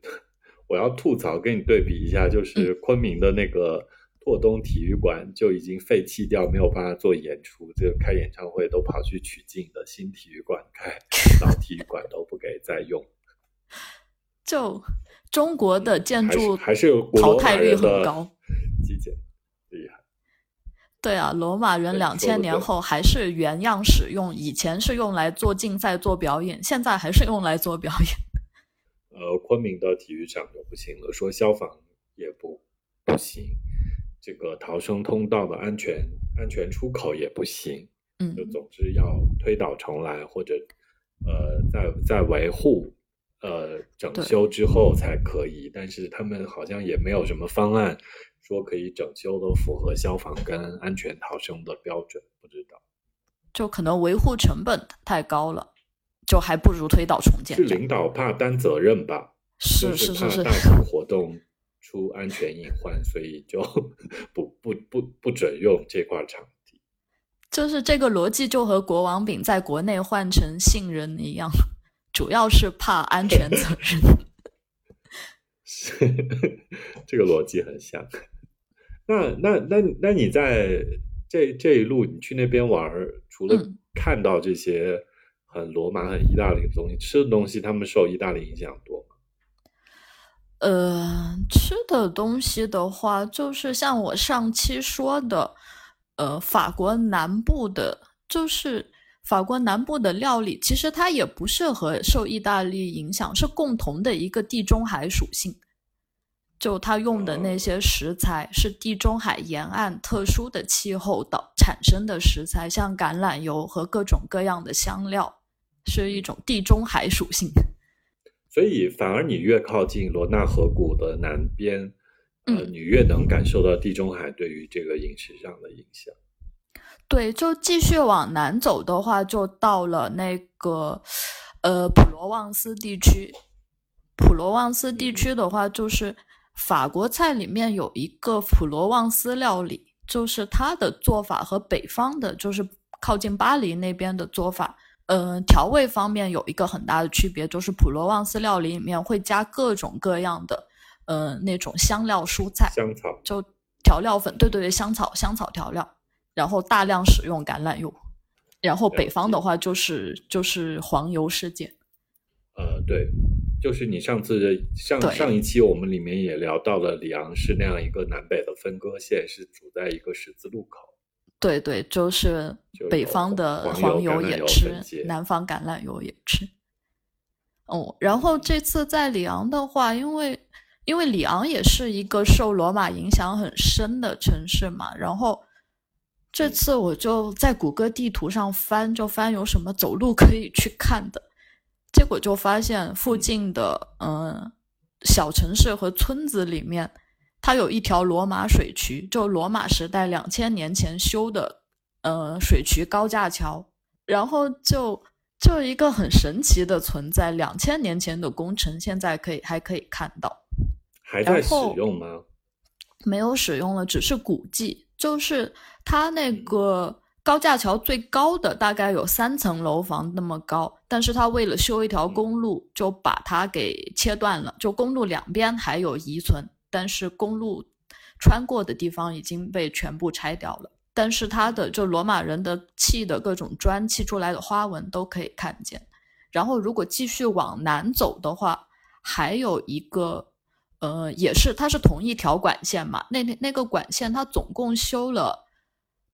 [SPEAKER 1] 我要吐槽，跟你对比一下，就是昆明的那个。拓东体育馆就已经废弃掉，没有办法做演出。这个开演唱会都跑去取经的新体育馆开，老体育馆都不给再用。
[SPEAKER 2] 就中国的建筑
[SPEAKER 1] 还是有
[SPEAKER 2] 淘汰率很高，
[SPEAKER 1] 极简。
[SPEAKER 2] 对啊，罗马人两千年后还是原样使用，以前是用来做竞赛、做表演，现在还是用来做表演。
[SPEAKER 1] 呃，昆明的体育场就不行了，说消防也不不行。这个逃生通道的安全安全出口也不行，
[SPEAKER 2] 嗯，
[SPEAKER 1] 就总之要推倒重来，或者呃，在在维护呃整修之后才可以。但是他们好像也没有什么方案说可以整修都符合消防跟安全逃生的标准，不知道。
[SPEAKER 2] 就可能维护成本太高了，就还不如推倒重建。
[SPEAKER 1] 是领导怕担责任吧？
[SPEAKER 2] 是是是是，
[SPEAKER 1] 大型活动。出安全隐患，所以就 不不不不准用这块场地。
[SPEAKER 2] 就是这个逻辑，就和国王饼在国内换成杏仁一样，主要是怕安全责任。
[SPEAKER 1] 是 这个逻辑很像。那那那那你在这这一路，你去那边玩，除了看到这些很罗马、很意大利的东西，吃的东西，他们受意大利影响多吗？
[SPEAKER 2] 呃，吃的东西的话，就是像我上期说的，呃，法国南部的，就是法国南部的料理，其实它也不适合受意大利影响，是共同的一个地中海属性。就它用的那些食材是地中海沿岸特殊的气候导产生的食材，像橄榄油和各种各样的香料，是一种地中海属性。
[SPEAKER 1] 所以，反而你越靠近罗纳河谷的南边，呃，你越能感受到地中海对于这个饮食上的影响。
[SPEAKER 2] 对，就继续往南走的话，就到了那个呃普罗旺斯地区。普罗旺斯地区的话，就是法国菜里面有一个普罗旺斯料理，就是它的做法和北方的，就是靠近巴黎那边的做法。嗯，调味方面有一个很大的区别，就是普罗旺斯料理里面会加各种各样的，嗯，那种香料蔬菜，
[SPEAKER 1] 香草，
[SPEAKER 2] 就调料粉，对对对，香草香草调料，然后大量使用橄榄油，然后北方的话就是就是黄油事件。
[SPEAKER 1] 呃，对，就是你上次上上一期我们里面也聊到了里昂是那样一个南北的分割线，是处在一个十字路口。
[SPEAKER 2] 对对，就是北方的黄油也吃，南方橄榄油也吃。哦，然后这次在里昂的话，因为因为里昂也是一个受罗马影响很深的城市嘛，然后这次我就在谷歌地图上翻，就翻有什么走路可以去看的，结果就发现附近的嗯小城市和村子里面。它有一条罗马水渠，就罗马时代两千年前修的，呃，水渠高架桥。然后就就一个很神奇的存在，两千年前的工程现在可以还可以看到，
[SPEAKER 1] 还在使用吗？
[SPEAKER 2] 没有使用了，只是古迹。就是它那个高架桥最高的大概有三层楼房那么高，但是它为了修一条公路，就把它给切断了。就公路两边还有遗存，但是公路穿过的地方已经被全部拆掉了。但是它的就罗马人的砌的各种砖砌出来的花纹都可以看见。然后如果继续往南走的话，还有一个，呃，也是它是同一条管线嘛。那那那个管线它总共修了。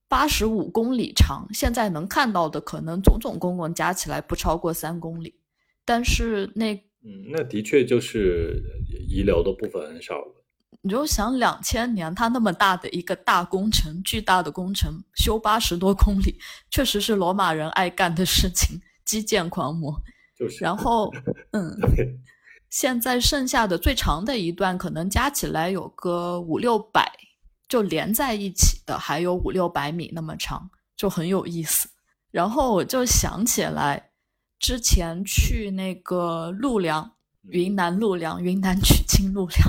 [SPEAKER 2] 八十五公里长，现在能看到的可能总总共共加起来不超过三公里，但是那
[SPEAKER 1] 嗯，那的确就是遗留的部分很少了。
[SPEAKER 2] 你就想两千年，它那么大的一个大工程，巨大的工程，修八十多公里，确实是罗马人爱干的事情，基建狂魔。
[SPEAKER 1] 就是，
[SPEAKER 2] 然后 嗯，现在剩下的最长的一段，可能加起来有个五六百。就连在一起的还有五六百米那么长，就很有意思。然后我就想起来，之前去那个陆良，云南陆良，云南曲靖陆良，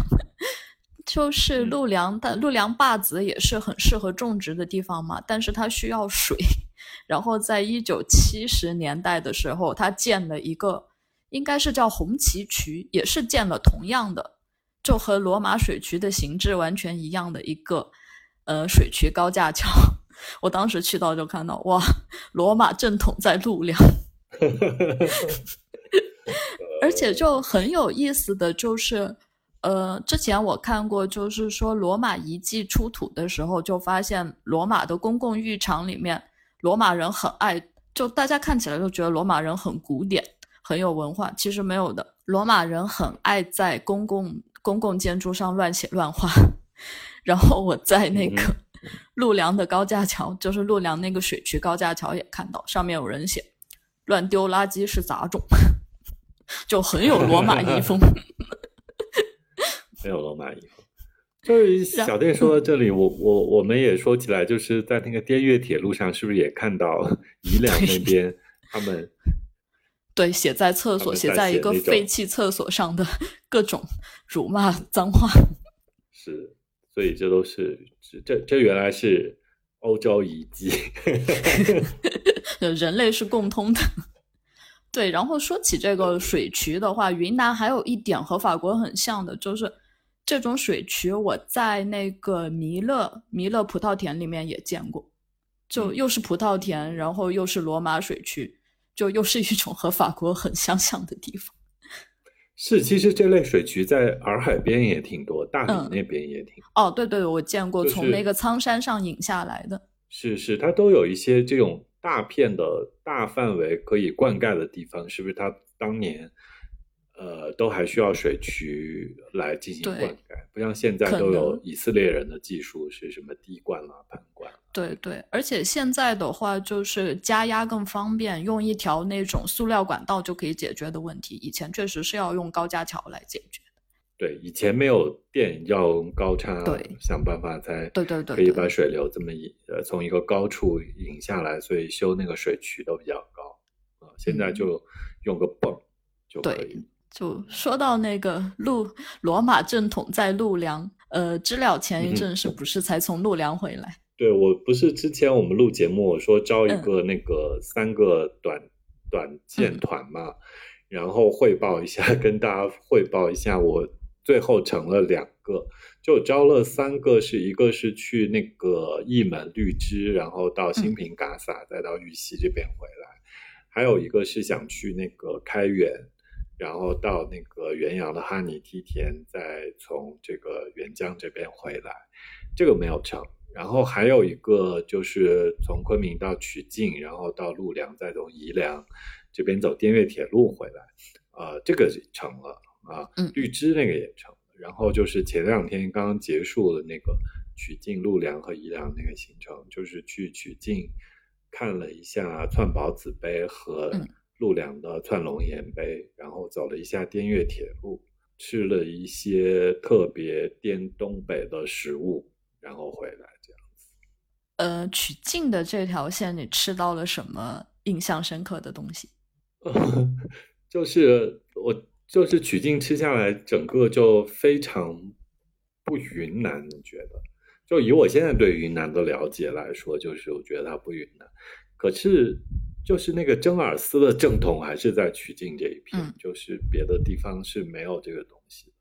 [SPEAKER 2] 就是陆良的陆良坝子也是很适合种植的地方嘛，但是它需要水。然后在一九七十年代的时候，他建了一个，应该是叫红旗渠，也是建了同样的。就和罗马水渠的形制完全一样的一个，呃，水渠高架桥。我当时去到就看到，哇，罗马正统在陆良。而且就很有意思的就是，呃，之前我看过，就是说罗马遗迹出土的时候，就发现罗马的公共浴场里面，罗马人很爱，就大家看起来就觉得罗马人很古典，很有文化，其实没有的。罗马人很爱在公共公共建筑上乱写乱画，然后我在那个 陆良的高架桥，就是陆良那个水渠高架桥也看到，上面有人写“乱丢垃圾是杂种”，就很有罗马遗风。
[SPEAKER 1] 没有罗马遗风，就是小店说到这里，我我我们也说起来，就是在那个滇越铁路上，是不是也看到宜良那边他们？
[SPEAKER 2] 对，写在厕所，写在一个废弃厕所上的 各种辱骂脏话。
[SPEAKER 1] 是，所以这都是这这原来是欧洲遗迹，
[SPEAKER 2] 人类是共通的。对，然后说起这个水渠的话，云南还有一点和法国很像的，就是这种水渠，我在那个弥勒弥勒葡萄田里面也见过，就又是葡萄田，然后又是罗马水渠。就又是一种和法国很相像的地方。
[SPEAKER 1] 是，其实这类水渠在洱海边也挺多，大理那边也挺。
[SPEAKER 2] 哦，对对，我见过从那个苍山上引下来的。
[SPEAKER 1] 是是，它都有一些这种大片的大范围可以灌溉的地方，是不是？它当年。呃，都还需要水渠来进行灌溉，不像现在都有以色列人的技术，是什么滴灌啦、喷灌。
[SPEAKER 2] 对对，而且现在的话，就是加压更方便，用一条那种塑料管道就可以解决的问题。以前确实是要用高架桥来解决。
[SPEAKER 1] 对，以前没有电，要用高差，
[SPEAKER 2] 对，
[SPEAKER 1] 想办法才
[SPEAKER 2] 对对对，
[SPEAKER 1] 可以把水流这么引呃从一个高处引下来，所以修那个水渠都比较高啊。现在就用个泵就可以。
[SPEAKER 2] 就说到那个陆罗马正统在陆良，呃，知了前一阵是不是才从陆良回来？
[SPEAKER 1] 对，我不是之前我们录节目我说招一个那个三个短短线团嘛，然后汇报一下，跟大家汇报一下，我最后成了两个，就招了三个，是一个是去那个义门绿枝，然后到新平嘎撒，再到玉溪这边回来，还有一个是想去那个开元。然后到那个元阳的哈尼梯田，再从这个元江这边回来，这个没有成。然后还有一个就是从昆明到曲靖，然后到陆良，再从宜良这边走滇越铁路回来，啊，这个成了啊。绿枝那个也成了。然后就是前两天刚刚结束了那个曲靖、陆良和宜良那个行程，就是去曲靖看了一下串宝子碑和。陆良的窜龙岩碑，然后走了一下滇越铁路，吃了一些特别滇东北的食物，然后回来这样子。
[SPEAKER 2] 呃，曲靖的这条线，你吃到了什么印象深刻的东西？
[SPEAKER 1] 就是我就是曲靖吃下来，整个就非常不云南，你觉得？就以我现在对云南的了解来说，就是我觉得它不云南。可是，就是那个真尔斯的正统还是在曲靖这一片，
[SPEAKER 2] 嗯
[SPEAKER 1] 就是别的地方是没有这个东西的。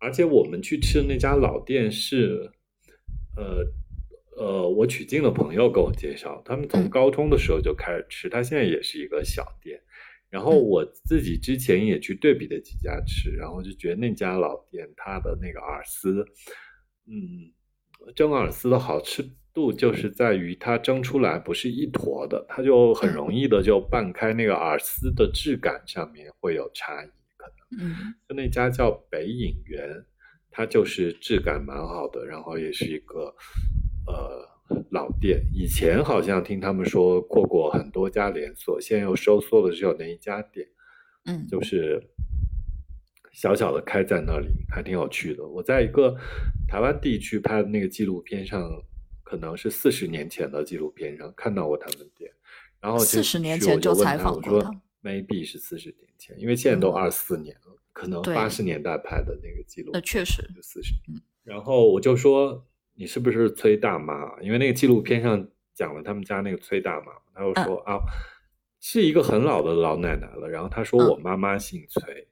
[SPEAKER 1] 而且我们去吃的那家老店是，呃呃，我曲靖的朋友给我介绍，他们从
[SPEAKER 2] 嗯
[SPEAKER 1] 高中的时候就开始吃，他现在也是一个小店。然后
[SPEAKER 2] 嗯
[SPEAKER 1] 我自己之前也去对比了几家吃，然后就觉得那家老店它的那个饵丝，嗯，蒸饵丝的好吃度就是在于它蒸出来不是一坨的，它就很容易的就拌开，那个饵丝的质感上面会有差异，可能。
[SPEAKER 2] 嗯
[SPEAKER 1] 就那家叫北影园，它就是质感蛮好的，然后也是一个呃老店。以前好像听他们说过过很多家连锁，现在又收缩了只有那一家店，
[SPEAKER 2] 嗯
[SPEAKER 1] 就是小小的开在那里，还挺有趣的。我在一个台湾地区拍的那个纪录片上，可能是四十年前的纪录片上看到过他们店，然后
[SPEAKER 2] 四十年前就采访过他
[SPEAKER 1] 他我说 maybe 是四十年前，因为现在都
[SPEAKER 2] 嗯
[SPEAKER 1] 二四年了，可能
[SPEAKER 2] 对
[SPEAKER 1] 八十年代拍的那个记录
[SPEAKER 2] 那
[SPEAKER 1] 片，
[SPEAKER 2] 确实
[SPEAKER 1] 就四十
[SPEAKER 2] 嗯。
[SPEAKER 1] 然后我就说你是不是崔大妈？因为那个纪录片上讲了他们家那个崔大妈，他就说、啊，是一个很老的老奶奶了。然后他说
[SPEAKER 2] 嗯
[SPEAKER 1] 我妈妈姓崔。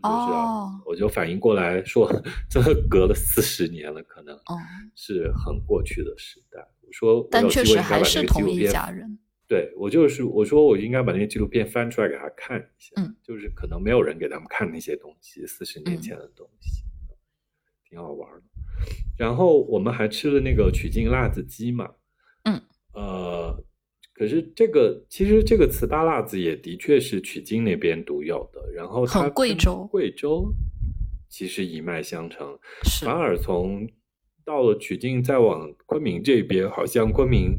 [SPEAKER 1] 就知道，
[SPEAKER 2] 哦
[SPEAKER 1] 我就反应过来说，这隔了四十年了，可能
[SPEAKER 2] 哦，
[SPEAKER 1] 是很过去的时代。我说，我
[SPEAKER 2] 但
[SPEAKER 1] 有机会
[SPEAKER 2] 确实还是同一
[SPEAKER 1] 录片
[SPEAKER 2] 家人。
[SPEAKER 1] 对我就是我说我应该把那个纪录片翻出来给他看一下，
[SPEAKER 2] 嗯
[SPEAKER 1] 就是可能没有人给他们看那些东西，四十年
[SPEAKER 2] 嗯
[SPEAKER 1] 前的东西，挺好玩的。然后我们还吃了那个曲靖辣子鸡嘛，
[SPEAKER 2] 嗯，
[SPEAKER 1] 呃，可是这个其实这个糍粑辣子也的确是曲靖那边独有的，然后它
[SPEAKER 2] 贵州
[SPEAKER 1] 贵州其实一脉相承，
[SPEAKER 2] 是。
[SPEAKER 1] 反而从到了曲靖再往昆明这边，好像昆明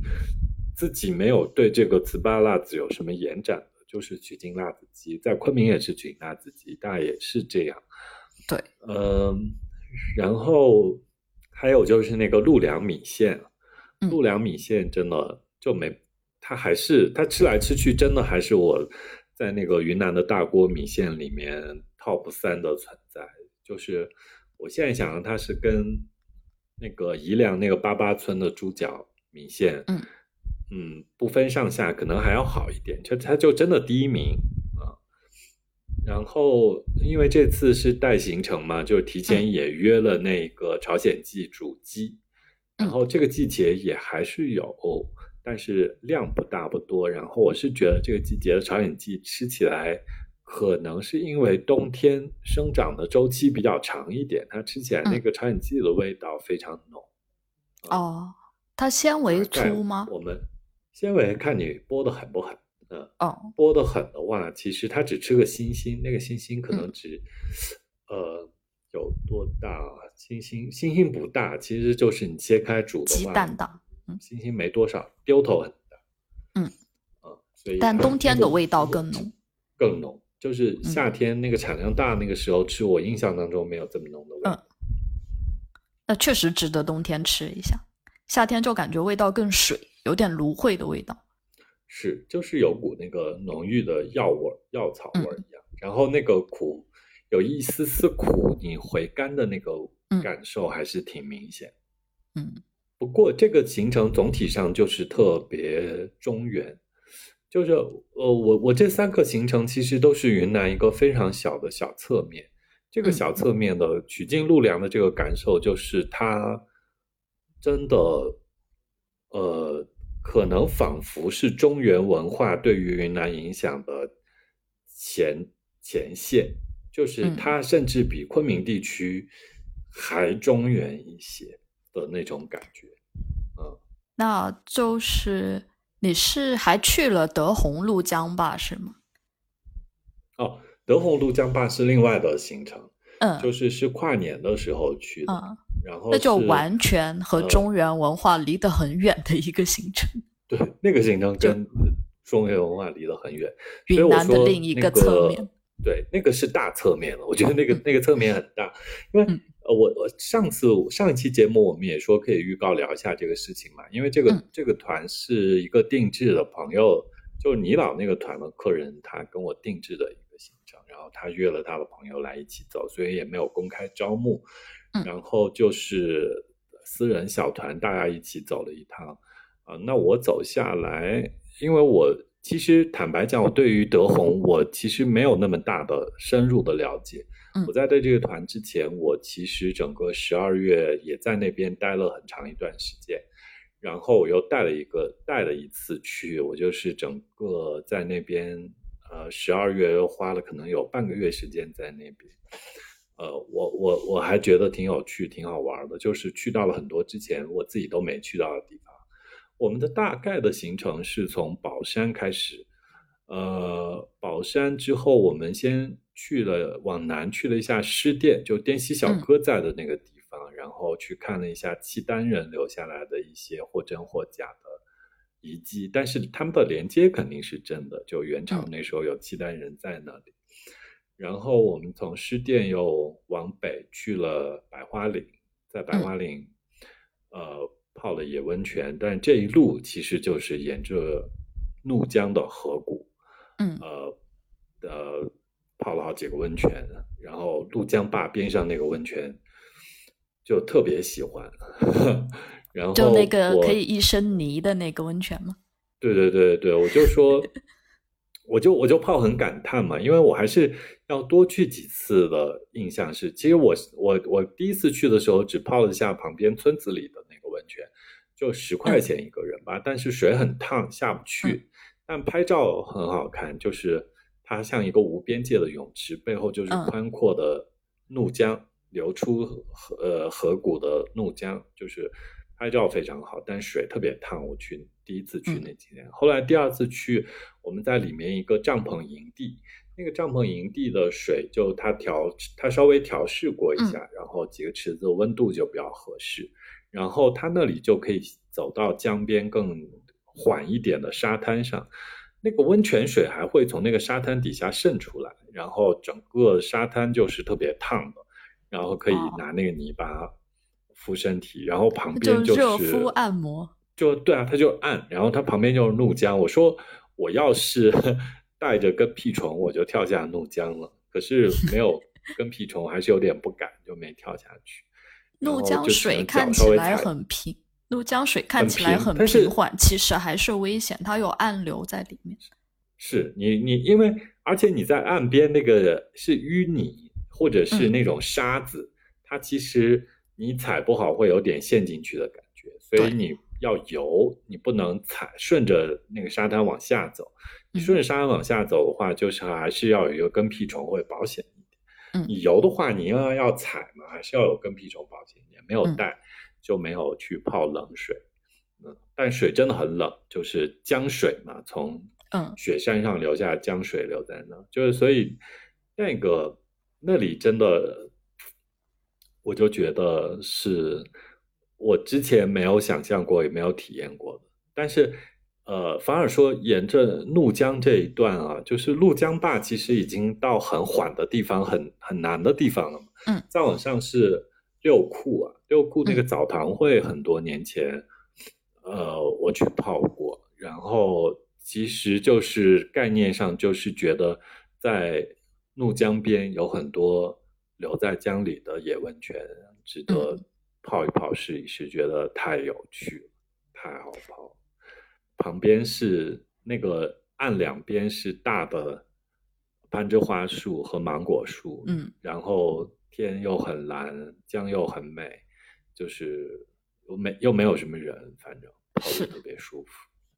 [SPEAKER 1] 自己没有对这个糍粑辣子有什么延展的，就是曲靖辣子鸡，在昆明也是曲靖辣子鸡，大概也是这样。
[SPEAKER 2] 对，
[SPEAKER 1] 嗯，然后还有就是那个陆良米线，
[SPEAKER 2] 嗯。
[SPEAKER 1] 陆良米线真的就没，它还是它吃来吃去，真的还是我在那个云南的大锅米线里面 top 三的存在。就是我现在想，它是跟那个宜良那个八八村的猪脚米线，
[SPEAKER 2] 嗯
[SPEAKER 1] 嗯，不分上下，可能还要好一点。就它就真的第一名啊。然后因为这次是带行程嘛，就提前也约了那个朝鲜蓟煮鸡，然后这个季节也还是有，但是量不大不多。然后我是觉得这个季节的朝鲜蓟吃起来，可能是因为冬天生长的周期比较长一点，它吃起来那个朝鲜蓟的味道非常浓。
[SPEAKER 2] 哦，它纤维粗吗？
[SPEAKER 1] 我们纤维看你剥的狠不狠，嗯。
[SPEAKER 2] 哦，
[SPEAKER 1] 剥的狠的话，其实它只吃个星星，那个星星可能
[SPEAKER 2] 嗯
[SPEAKER 1] 只，呃，有多大啊？星星星星不大，其实就是你切开煮的
[SPEAKER 2] 鸡，蛋大，嗯
[SPEAKER 1] 星星没多少，丢头很大。
[SPEAKER 2] 嗯，
[SPEAKER 1] 啊，所以
[SPEAKER 2] 但冬天的味道更浓。
[SPEAKER 1] 更浓。就是
[SPEAKER 2] 嗯
[SPEAKER 1] 夏天那个产量大那个时候吃，我印象当中没有这么浓的味道。
[SPEAKER 2] 嗯那确实值得冬天吃一下，夏天就感觉味道更水，有点芦荟的味道。
[SPEAKER 1] 是，就是有股那个浓郁的药味、药草味一样，然后那个苦，有一丝丝苦，你回甘的那个
[SPEAKER 2] 嗯
[SPEAKER 1] 感受还是挺明显。
[SPEAKER 2] 嗯
[SPEAKER 1] 不过这个行程总体上就是特别中原，就是呃，我我这三个行程其实都是云南一个非常小的小侧面。这个
[SPEAKER 2] 嗯
[SPEAKER 1] 小。侧面的曲靖陆良的这个感受，就是它真的，呃，可能仿佛是中原文化对于云南影响的前前线，就是
[SPEAKER 2] 嗯。
[SPEAKER 1] 它甚至比昆明地区还中原一些的那种感觉。
[SPEAKER 2] 嗯那就是你是还去了德宏路江坝？是吗？
[SPEAKER 1] 哦，德宏路江坝是另外的行程，
[SPEAKER 2] 嗯
[SPEAKER 1] 就是是跨年的时候去的，
[SPEAKER 2] 嗯，
[SPEAKER 1] 然后
[SPEAKER 2] 那就完全和
[SPEAKER 1] 呃
[SPEAKER 2] 中原文化离得很远的一个行程。
[SPEAKER 1] 对那个行程跟中原文化离得很远，
[SPEAKER 2] 云南的另一个侧面。
[SPEAKER 1] 对，那个是大侧面了，我觉得那个那个侧面很大，因为
[SPEAKER 2] 嗯
[SPEAKER 1] 呃，我我上次上一期节目我们也说可以预告聊一下这个事情嘛，因为这个、
[SPEAKER 2] 嗯
[SPEAKER 1] 这个团是一个定制的朋友，就是你老那个团的客人，他跟我定制的一个行程，然后他约了他的朋友来一起走，所以也没有公开招募，
[SPEAKER 2] 嗯
[SPEAKER 1] 然后就是私人小团，大家一起走了一趟。啊，那我走下来，因为我其实坦白讲，我对于德宏，我其实没有那么大的深入的了解。我在对这个团之前，我其实整个十二月也在那边待了很长一段时间，然后我又带了一个带了一次去，我就是整个在那边，呃，十二月又花了可能有半个月时间在那边，呃，我我我还觉得挺有趣、挺好玩的，就是去到了很多之前我自己都没去到的地方。我们的大概的行程是从宝山开始，呃，宝山之后我们先。去了往南去了一下失店，就滇西小哥在的那个地方，然后去看了一下契丹人留下来的一些或真或假的遗迹，但是他们的连接肯定是真的，就元朝那时候有契丹人在那里。然后我们从失店又往北去了百花岭，在百花岭呃泡了野温泉，但这一路其实就是沿着怒江的河谷，
[SPEAKER 2] 嗯。
[SPEAKER 1] 呃呃。泡了好几个温泉，然后怒江坝边上那个温泉就特别喜欢，然后
[SPEAKER 2] 就那个可以一身泥的那个温泉吗？
[SPEAKER 1] 对对对对，我就说，我就我就泡很感叹嘛，因为我还是要多去几次的印象是，其实我我我第一次去的时候只泡了一下旁边村子里的那个温泉，就十块钱一个人吧，但是水很烫，下不去，但拍照很好看，就是。它像一个无边界的泳池，背后就是宽阔的怒江流出河呃河谷的怒江，就是拍照非常好，但水特别烫。我去第一次去那几年，后来第二次去，我们在里面一个帐篷营地，那个帐篷营地的水就它调它稍微调试过一下，然后几个池子温度就比较合适，然后它那里就可以走到江边更缓一点的沙滩上。那个温泉水还会从那个沙滩底下渗出来，然后整个沙滩就是特别烫的，然后可以拿那个泥巴敷身体，然后旁边就是
[SPEAKER 2] 热敷按摩，
[SPEAKER 1] 就对啊，它就按，然后它旁边就是怒江。我说我要是 带着跟屁虫，我就跳下怒江了，可是没有 跟屁虫，还是有点不敢，就没跳下去。
[SPEAKER 2] 怒江水看起来很平。怒江水看起来很平缓，其实还是危险，它有暗流在里面。
[SPEAKER 1] 是你你因为而且你在岸边那个是淤泥或者是那种沙子，它其实你踩不好会有点陷进去的感觉，所以你要游，你不能踩顺着那个沙滩往下走。你顺着沙滩往下走的话，就是还是要有一个跟屁虫会保险一点。
[SPEAKER 2] 嗯，
[SPEAKER 1] 你游的话，你要要踩嘛，还是要有跟屁虫保险一点，没有带。就没有去泡冷水，嗯，但水真的很冷，就是江水嘛，从
[SPEAKER 2] 嗯
[SPEAKER 1] 雪山上流下江水流在那，就是所以那个那里真的，我就觉得是我之前没有想象过，也没有体验过的。但是呃，反而说沿着怒江这一段啊，就是怒江坝其实已经到很缓的地方，很很难的地方了，
[SPEAKER 2] 嗯，
[SPEAKER 1] 再往上是。六库啊，六库那个澡堂会很多年前，呃，我去泡过，然后其实就是概念上就是觉得在怒江边有很多留在江里的野温泉，值得泡一泡试一试，觉得太有趣了，太好泡。旁边是那个岸两边是大的攀枝花树和芒果树，
[SPEAKER 2] 嗯，
[SPEAKER 1] 然后。天又很蓝，江又很美，就是又没又没有什么人，反正跑得特别舒服。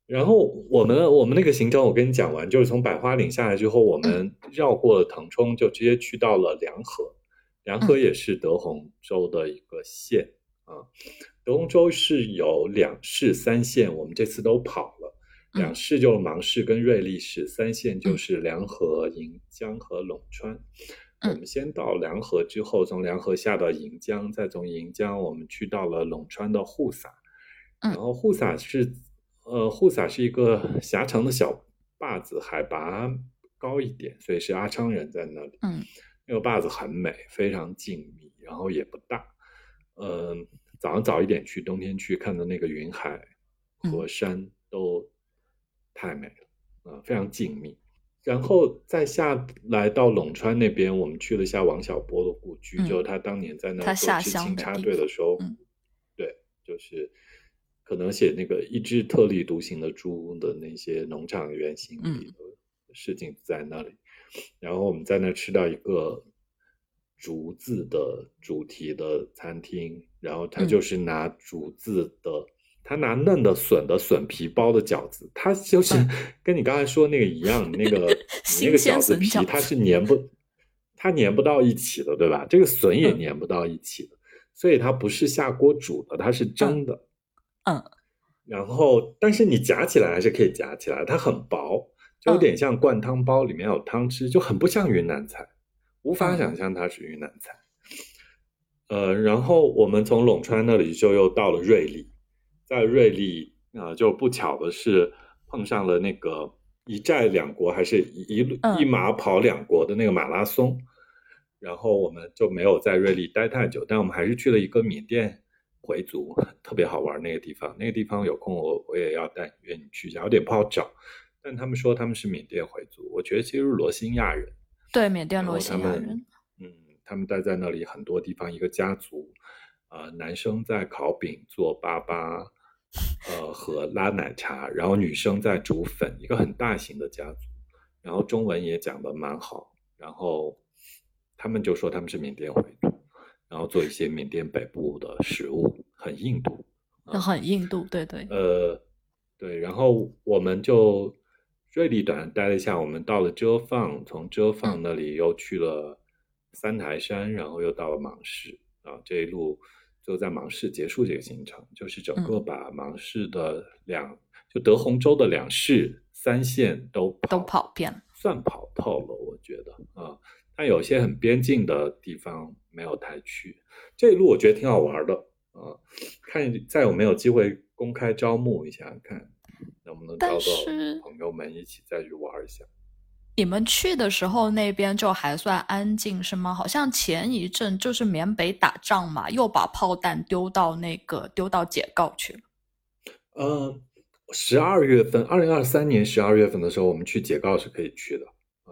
[SPEAKER 1] 然后我们我们那个行程我跟你讲完，就是从百花岭下来之后，我们绕过了腾冲，就直接去到了梁河。梁河也是德宏州的一个县啊。德宏州是有两市三县，我们这次都跑了。两市就是芒市跟瑞丽市，三县就是梁河、盈江和陇川。我们先到凉河，之后从凉河下到盈江，再从盈江我们去到了陇川的护撒，然后护撒是，呃，护撒是一个狭长的小坝子，海拔高一点，所以是阿昌人在那里。
[SPEAKER 2] 嗯，
[SPEAKER 1] 那个坝子很美，非常静谧，然后也不大。嗯，早上早一点去，冬天去看的那个云海、和山都太美了，啊，非常静谧。然后再下来到陇川那边，我们去了一下王小波的故居，就是他当年在那做知青插队的时候，对就是可能写那个一只特立独行的猪的那些农场原型里的事情在那里。然后我们在那吃到一个竹子的主题的餐厅，然后他就是拿竹子的，他拿嫩的笋的笋皮包的饺子，他就是 跟你刚才说那个一样，那个 那个饺子皮它是粘不，它粘不到一起的，对吧？这个笋也粘不到一起的，所以它不是下锅煮的，它是蒸的。
[SPEAKER 2] 嗯，
[SPEAKER 1] 然后但是你夹起来还是可以夹起来，它很薄。就有点像灌汤包，里面有汤汁，就很不像云南菜，无法想象它是云南菜。呃，然后我们从陇川那里就又到了瑞丽，在瑞丽啊，就不巧的是碰上了那个一寨两国，还是一一马跑两国的那个马拉松，然后我们就没有在瑞丽待太久，但我们还是去了一个缅甸回族，特别好玩那个地方。那个地方有空我我也要带约你去一下，有点不好找。但他们说他们是缅甸回族，我觉得其实是罗兴亚人，
[SPEAKER 2] 对缅甸罗兴亚
[SPEAKER 1] 人，嗯，他们待在那里很多地方，一个家族，呃，男生在烤饼做粑粑，呃，和拉奶茶，然后女生在煮粉，一个很大型的家族，然后中文也讲的蛮好，然后他们就说他们是缅甸回族，然后做一些缅甸北部的食物，很印度，
[SPEAKER 2] 很印度，对对，
[SPEAKER 1] 呃，对，然后我们就。瑞丽短待了一下，我们到了遮放，从遮放那里又去了三台山，然后又到了芒市啊。这一路就在芒市结束这个行程，就是整个把芒市的两就德宏州的两市三县都
[SPEAKER 2] 都跑遍了，
[SPEAKER 1] 算跑透了。我觉得啊，但有些很边境的地方没有太去。这一路我觉得挺好玩的啊，看再有没有机会公开招募一下看。能不能招到朋友们一起再去玩一下？
[SPEAKER 2] 你们去的时候那边就还算安静是吗？好像前一阵就是缅北打仗嘛，又把炮弹丢到那个丢到解告去了。
[SPEAKER 1] 呃，十二月份，二零二三年十二月份的时候，我们去解告是可以去的。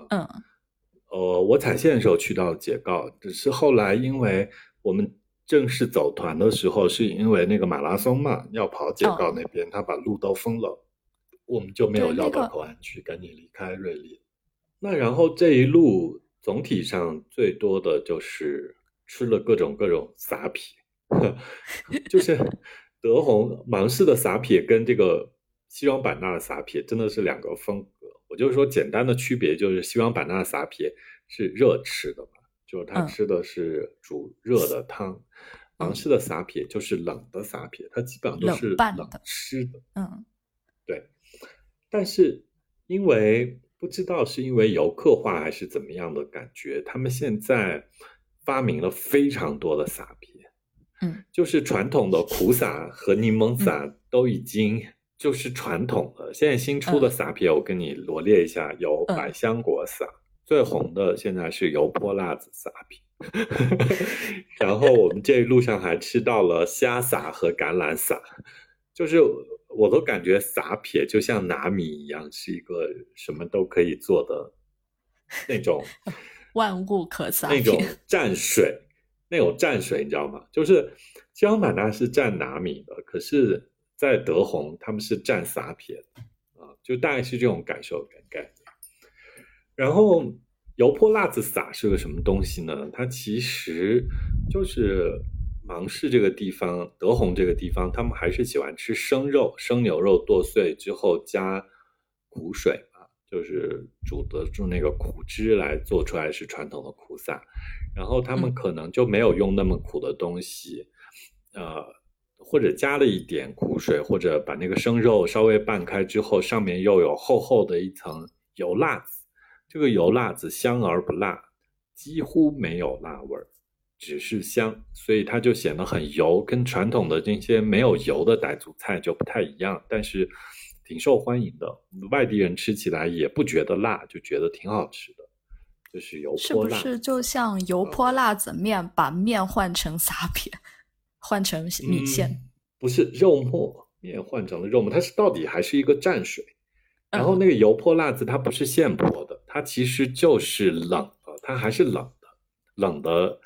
[SPEAKER 2] 嗯，
[SPEAKER 1] 呃，我踩线的时候去到解告，只是后来因为我们正式走团的时候，是因为那个马拉松嘛，要跑解告那边，他把路都封了。我们就没有绕到口岸去，赶紧离开瑞丽。那然后这一路总体上最多的就是吃了各种各种撒撇，就是德宏芒市的撒撇跟这个西双版纳的撒撇真的是两个风格。我就是说简单的区别就是西双版纳的撒撇是热吃的嘛，就是他吃的是煮热的汤，芒市的撒撇就是冷的撒撇，它基本上都是冷吃的。
[SPEAKER 2] 嗯，
[SPEAKER 1] 对。但是，因为不知道是因为游客化还是怎么样的感觉，他们现在发明了非常多的撒撇，
[SPEAKER 2] 嗯，
[SPEAKER 1] 就是传统的苦撒和柠檬撒都已经就是传统了。现在新出的撒撇，我跟你罗列一下：有百香果撒，最红的现在是油泼辣子撒撇，然后我们这一路上还吃到了虾撒和橄榄撒，就是。我都感觉撒撇就像拿米一样，是一个什么都可以做的 那种
[SPEAKER 2] 万物可撒
[SPEAKER 1] 那种蘸水，那种蘸水，你知道吗？就是江满纳是蘸拿米的，可是在德宏他们是蘸撒撇的啊，就大概是这种感受感概念。然后油泼辣子撒是个什么东西呢？它其实就是。芒市这个地方，德宏这个地方，他们还是喜欢吃生肉，生牛肉剁碎之后加苦水啊，就是煮的用那个苦汁来做出来是传统的苦撒。然后他们可能就没有用那么苦的东西，呃，或者加了一点苦水，或者把那个生肉稍微拌开之后，上面又有厚厚的一层油辣子。这个油辣子香而不辣，几乎没有辣味儿。只是香，所以它就显得很油，跟传统的这些没有油的傣族菜就不太一样，但是挺受欢迎的。外地人吃起来也不觉得辣，就觉得挺好吃的。就是油泼辣，
[SPEAKER 2] 是不是就像油泼辣子面，把面换成撒撇，换成米线？
[SPEAKER 1] 不是肉末面换成了肉末，它是到底还是一个蘸水。然后那个油泼辣子它不是现泼的，它其实就是冷的，它还是冷的，冷的。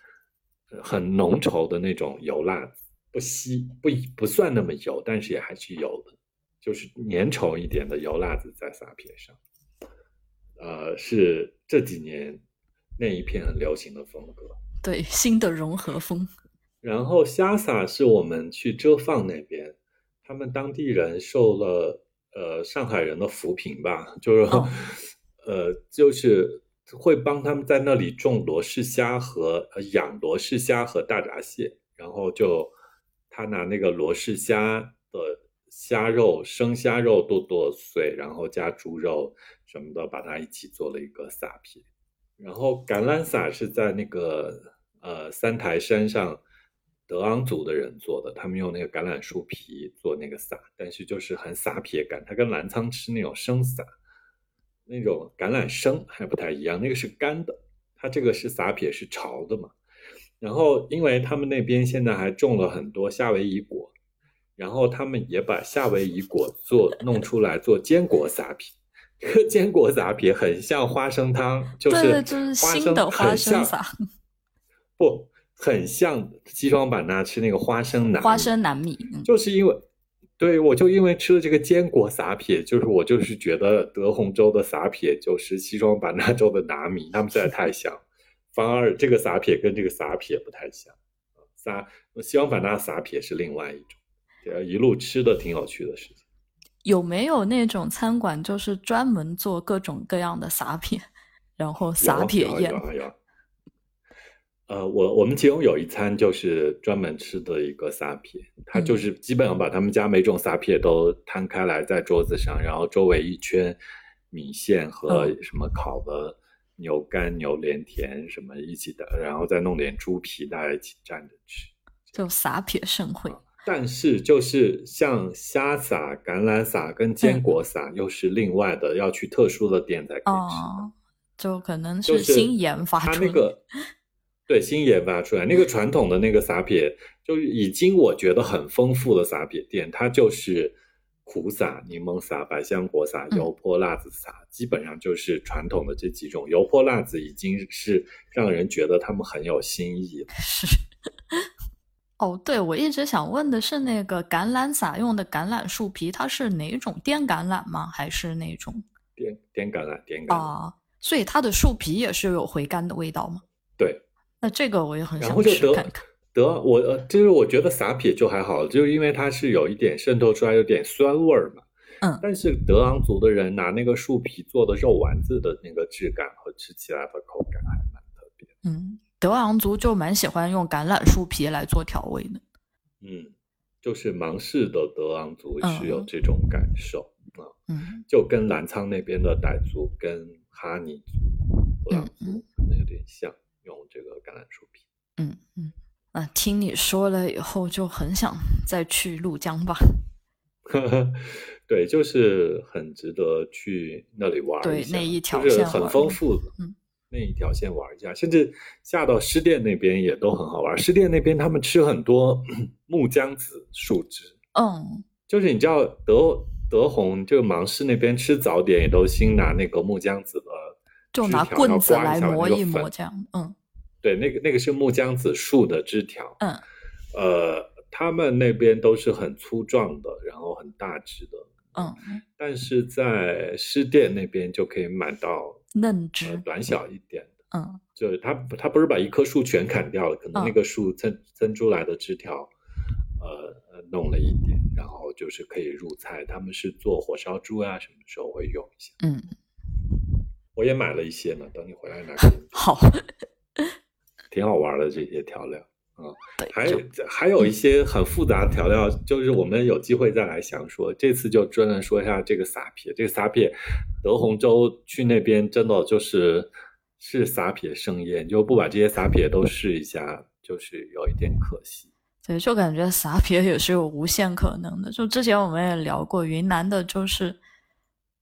[SPEAKER 1] 很浓稠的那种油辣子，不稀不不算那么油，但是也还是有的，就是粘稠一点的油辣子在撒撇上。呃，是这几年那一片很流行的风格。
[SPEAKER 2] 对，新的融合风。
[SPEAKER 1] 然后虾撒是我们去遮放那边，他们当地人受了呃上海人的扶贫吧，就是 呃就是会帮他们在那里种罗氏虾和养罗氏虾和大闸蟹，然后就他拿那个罗氏虾的虾肉生虾肉剁剁碎，然后加猪肉什么的，把它一起做了一个撒皮。然后橄榄撒是在那个呃三台山上。德昂族的人做的，他们用那个橄榄树皮做那个撒，但是就是很撒撇感，它跟澜沧吃那种生撒那种橄榄生还不太一样，那个是干的，它这个是撒撇是潮的嘛。然后因为他们那边现在还种了很多夏威夷果，然后他们也把夏威夷果做弄出来做坚果撒撇，这个坚果撒撇很像花生汤，就是
[SPEAKER 2] 就是新的花生撒，
[SPEAKER 1] 不。很像西双版纳吃那个花生南
[SPEAKER 2] 花生南米，
[SPEAKER 1] 就是因为对我就因为吃了这个坚果撒撇，就是我就是觉得德宏州的撒撇就是西双版纳 州的拿米，他们实在太像，反而这个撒撇跟这个撒撇不太像。撒西双版纳撒撇是另外一种，一路吃的挺有趣的事情。
[SPEAKER 2] 有没有那种餐馆就是专门做各种各样的撒撇，然后撒撇宴？
[SPEAKER 1] 呃，我我们其中有一餐就是专门吃的一个撒撇，他就是基本上把他们家每种撒撇都摊开来在桌子上，然后周围一圈米线和什么烤的牛肝、牛连田什么一起的，然后再弄点猪皮，大家一起蘸着吃，
[SPEAKER 2] 就撒撇盛会。
[SPEAKER 1] 但是就是像虾撒、橄榄撒跟坚果撒，又是另外的，要去特殊的店才可以吃
[SPEAKER 2] 的，就可能是新研发出
[SPEAKER 1] 那个。对，新研发出来那个传统的那个撒撇，就已经我觉得很丰富的撒撇店，它就是苦撒、柠檬撒、百香果撒、油泼辣子撒，基本上就是传统的这几种。油泼辣子已经是让人觉得他们很有新意了。
[SPEAKER 2] 是。哦，对，我一直想问的是，那个橄榄撒用的橄榄树皮，它是哪种滇橄榄吗？还是那种
[SPEAKER 1] 滇滇橄榄？滇橄榄
[SPEAKER 2] 啊，所以它的树皮也是有回甘的味道吗？
[SPEAKER 1] 对。
[SPEAKER 2] 那这个我也很
[SPEAKER 1] 想吃看看。得我呃，就是我觉得撒撇就还好，就是因为它是有一点渗透出来，有点酸味儿嘛。
[SPEAKER 2] 嗯。
[SPEAKER 1] 但是德昂族的人拿那个树皮做的肉丸子的那个质感和吃起来的口感还蛮特别。
[SPEAKER 2] 嗯，德昂族就蛮喜欢用橄榄树皮来做调味的。
[SPEAKER 1] 嗯，就是芒市的德昂族是有这种感受啊。
[SPEAKER 2] 嗯。
[SPEAKER 1] 就跟澜沧那边的傣族跟哈尼族、德昂族可能有点像。用这个橄榄树皮，
[SPEAKER 2] 嗯嗯，啊，听你说了以后就很想再去怒江吧。
[SPEAKER 1] 对，就是很值得去那里玩
[SPEAKER 2] 一下，那一条
[SPEAKER 1] 线很丰富的，
[SPEAKER 2] 嗯，
[SPEAKER 1] 那一条线玩一下，甚至下到湿店那边也都很好玩。湿店那边他们吃很多 木姜子树枝，
[SPEAKER 2] 嗯，
[SPEAKER 1] 就是你知道德德宏这个芒市那边吃早点也都新拿那个木姜子的。
[SPEAKER 2] 就拿棍子来磨一磨，这样，嗯，
[SPEAKER 1] 对，那个那个是木姜子树的枝条，
[SPEAKER 2] 嗯，
[SPEAKER 1] 呃，他们那边都是很粗壮的，然后很大只的，
[SPEAKER 2] 嗯，
[SPEAKER 1] 但是在湿店那边就可以买到
[SPEAKER 2] 嫩枝，
[SPEAKER 1] 短小一点
[SPEAKER 2] 的，嗯，
[SPEAKER 1] 就是他他不是把一棵树全砍掉了，可能那个树增增出来的枝条，呃，弄了一点，然后就是可以入菜，他们是做火烧猪啊，什么时候会用一下，
[SPEAKER 2] 嗯。
[SPEAKER 1] 我也买了一些呢，等你回来拿给你。
[SPEAKER 2] 好，
[SPEAKER 1] 挺好玩的这些调料啊，还有还有一些很复杂的调料，就是我们有机会再来详说。这次就专门说一下这个撒撇，这个撒撇，德宏州去那边真的就是是撒撇盛宴，就不把这些撒撇都试一下，就是有一点可惜。
[SPEAKER 2] 对，就感觉撒撇也是有无限可能的。就之前我们也聊过，云南的就是。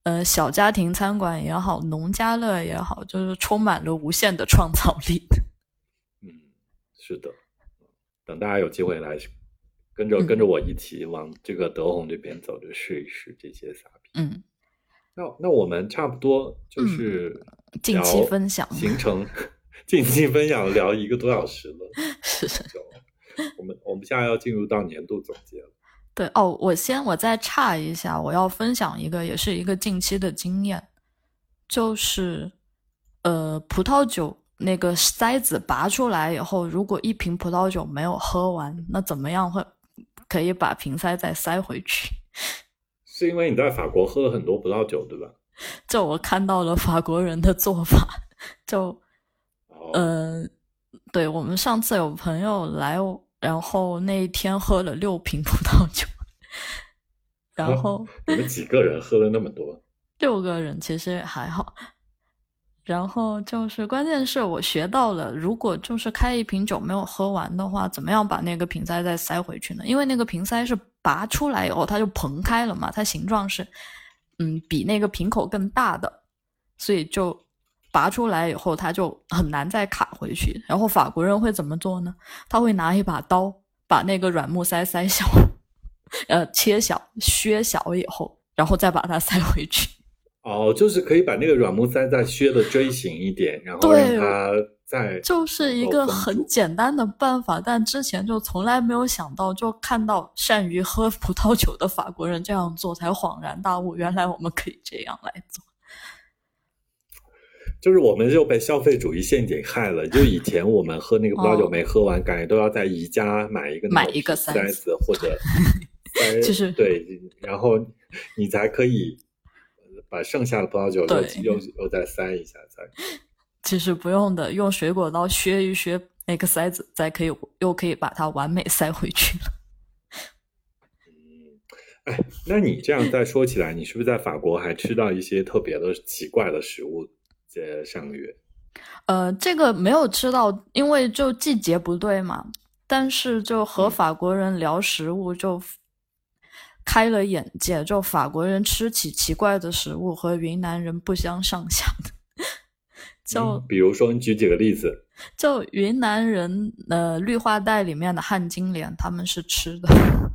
[SPEAKER 2] 呃，小家庭餐馆也好，农家乐也好，就是充满了无限的创造力。
[SPEAKER 1] 嗯，是的。等大家有机会来跟着跟着我一起往这个德宏这边走，就试一试这些撒皮。
[SPEAKER 2] 嗯，
[SPEAKER 1] 那那我们差不多就是
[SPEAKER 2] 近期分享
[SPEAKER 1] 行 程，近期分享聊一个多小时了。
[SPEAKER 2] 是。
[SPEAKER 1] 我们我们现在要进入到年度总结了。
[SPEAKER 2] 对哦，我先我再岔一下，我要分享一个，也是一个近期的经验，就是呃，葡萄酒那个塞子拔出来以后，如果一瓶葡萄酒没有喝完，那怎么样会可以把瓶塞再塞回去？
[SPEAKER 1] 是因为你在法国喝了很多葡萄酒，对吧？
[SPEAKER 2] 就我看到了法国人的做法，就嗯。对我们上次有朋友来，然后那一天喝了六瓶葡萄酒，然后
[SPEAKER 1] 你们几个人喝了那么多？
[SPEAKER 2] 六个人其实还好。然后就是关键是我学到了，如果就是开一瓶酒没有喝完的话，怎么样把那个瓶塞再塞回去呢？因为那个瓶塞是拔出来以后它就膨开了嘛，它形状是嗯比那个瓶口更大的，所以就。拔出来以后，他就很难再卡回去。然后法国人会怎么做呢？他会拿一把刀，把那个软木塞塞小，呃，切小、削小以后，然后再把它塞回去。
[SPEAKER 1] 哦，就是可以把那个软木塞再削的锥形一点，然后让它再
[SPEAKER 2] 就是一个很简单的办法。但之前就从来没有想到，就看到善于喝葡萄酒的法国人这样做，才恍然大悟，原来我们可以这样来做。
[SPEAKER 1] 就是我们又被消费主义陷阱害了。就以前我们喝那个葡萄酒没喝完，感觉都要在宜家买一个
[SPEAKER 2] 买一个
[SPEAKER 1] 塞子或者，
[SPEAKER 2] 就是
[SPEAKER 1] 对，然后你才可以把剩下的葡萄酒又又再塞一下才。
[SPEAKER 2] 其 实不用的，用水果刀削一削那个塞子，再可以又可以把它完美塞回去了。
[SPEAKER 1] 嗯，哎，那你这样再说起来，你是不是在法国还吃到一些特别的奇怪的食物？这上个月，
[SPEAKER 2] 呃，这个没有吃到，因为就季节不对嘛。但是就和法国人聊食物，就开了眼界。就法国人吃起奇怪的食物和云南人不相上下的。就
[SPEAKER 1] 比如说，你举几个例子。
[SPEAKER 2] 就云南人，呃，绿化带里面的旱金莲，他们是吃的。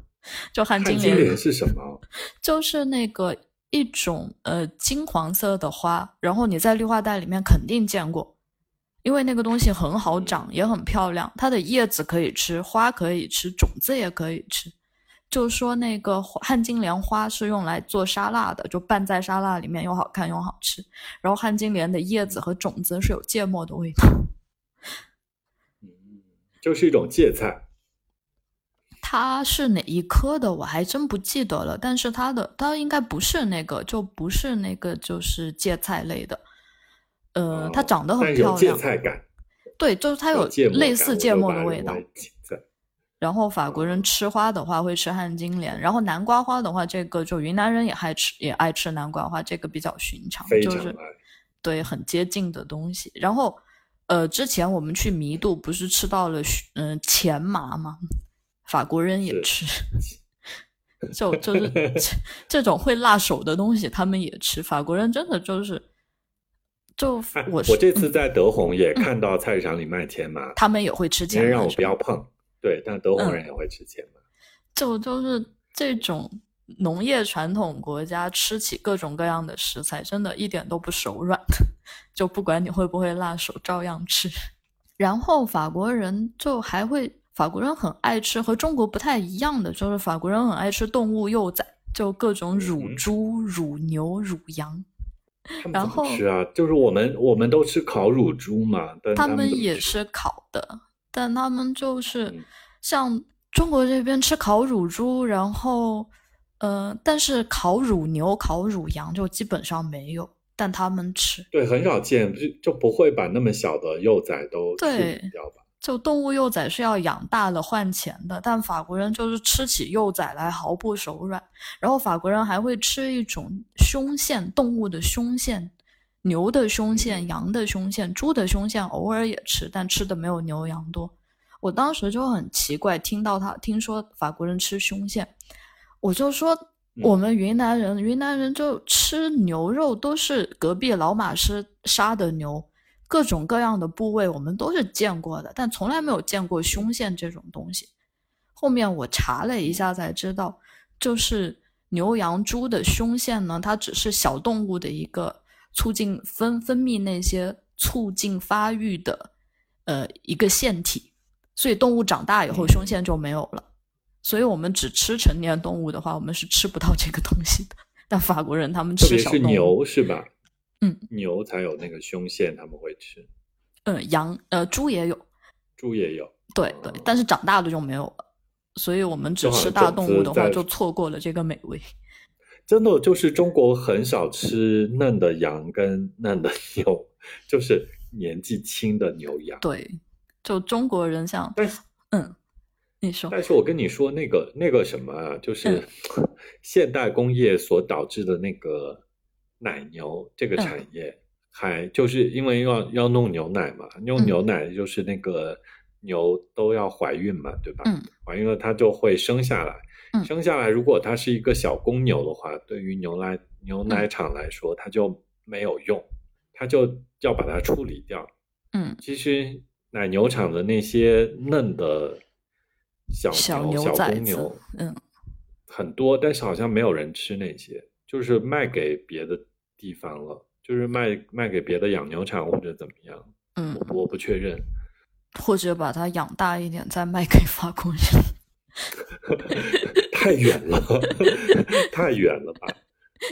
[SPEAKER 2] 就旱金
[SPEAKER 1] 莲是什么？
[SPEAKER 2] 就是那个。一种呃金黄色的花，然后你在绿化带里面肯定见过，因为那个东西很好长，也很漂亮。它的叶子可以吃，花可以吃，种子也可以吃。就说那个旱金莲花是用来做沙拉的，就拌在沙拉里面又好看又好吃。然后旱金莲的叶子和种子是有芥末的味道，
[SPEAKER 1] 嗯，就是一种芥菜。
[SPEAKER 2] 它是哪一科的？我还真不记得了。但是它的它应该不是那个，就不是那个，就是芥菜类的。呃，它长得很漂亮，
[SPEAKER 1] 芥菜感。
[SPEAKER 2] 对，就是它有类似芥末的味道。然后法国人吃花的话会吃旱金莲，然后南瓜花的话，这个就云南人也爱吃，也爱吃南瓜花，这个比较寻常，就是对很接近的东西。然后呃，之前我们去弥渡不是吃到了嗯钱麻吗？法国人也吃，就就是这种会辣手的东西，他们也吃。法国人真的就是，就我
[SPEAKER 1] 我这次在德宏也看到菜市场里卖钱麻，
[SPEAKER 2] 他们也会吃钱
[SPEAKER 1] 麻。让我不要碰，对，但德宏人也会吃钱麻。
[SPEAKER 2] 就就是这种农业传统国家吃起各种各样的食材，真的一点都不手软。就不管你会不会辣手，照样吃。然后法国人就还会。法国人很爱吃，和中国不太一样的就是法国人很爱吃动物幼崽，就各种乳猪、乳牛、乳羊。然后
[SPEAKER 1] 吃啊，就是我们我们都吃烤乳猪嘛，他
[SPEAKER 2] 们也是烤的，但他们就是像中国这边吃烤乳猪，然后呃，但是烤乳牛、烤乳羊就基本上没有，但他们吃。
[SPEAKER 1] 对，很少见，就就不会把那么小的幼崽都处理掉吧。
[SPEAKER 2] 就动物幼崽是要养大了换钱的，但法国人就是吃起幼崽来毫不手软。然后法国人还会吃一种胸腺，动物的胸腺，牛的胸腺、羊的胸腺、猪的胸腺，偶尔也吃，但吃的没有牛羊多。我当时就很奇怪，听到他听说法国人吃胸腺，我就说我们云南人，云南人就吃牛肉都是隔壁老马师杀的牛。各种各样的部位我们都是见过的，但从来没有见过胸腺这种东西。后面我查了一下才知道，就是牛羊猪的胸腺呢，它只是小动物的一个促进分分泌那些促进发育的呃一个腺体，所以动物长大以后胸腺就没有了。所以我们只吃成年动物的话，我们是吃不到这个东西的。但法国人他们吃小
[SPEAKER 1] 动物，是牛是吧？
[SPEAKER 2] 嗯，
[SPEAKER 1] 牛才有那个胸腺，他们会吃。
[SPEAKER 2] 嗯，羊呃，猪也有，
[SPEAKER 1] 猪也有。
[SPEAKER 2] 对对，但是长大的就没有了。所以我们只吃大动物的话，就错过了这个美味。
[SPEAKER 1] 真的就是中国很少吃嫩的羊跟嫩的 牛，就是年纪轻的牛羊。
[SPEAKER 2] 对，就中国人像，
[SPEAKER 1] 但是
[SPEAKER 2] 嗯。你说，
[SPEAKER 1] 但是我跟你说，那个那个什么啊，就是 现代工业所导致的那个奶牛这个产业，还就是因为要要弄牛奶嘛，用牛奶就是那个牛都要怀孕嘛，对吧？
[SPEAKER 2] 嗯，
[SPEAKER 1] 怀孕了它就会生下来，生下来如果它是一个小公牛的话，对于牛奶牛奶厂来说，它就没有用，它就要把它处理掉。
[SPEAKER 2] 嗯，
[SPEAKER 1] 其实奶牛场的那些嫩的。小牛、小公牛，
[SPEAKER 2] 嗯，
[SPEAKER 1] 很多，但是好像没有人吃那些，就是卖给别的地方了，就是卖卖给别的养牛场或者怎么样，
[SPEAKER 2] 嗯，
[SPEAKER 1] 我我不确认，
[SPEAKER 2] 或者把它养大一点再卖给法国人，
[SPEAKER 1] 太远了，太远了吧？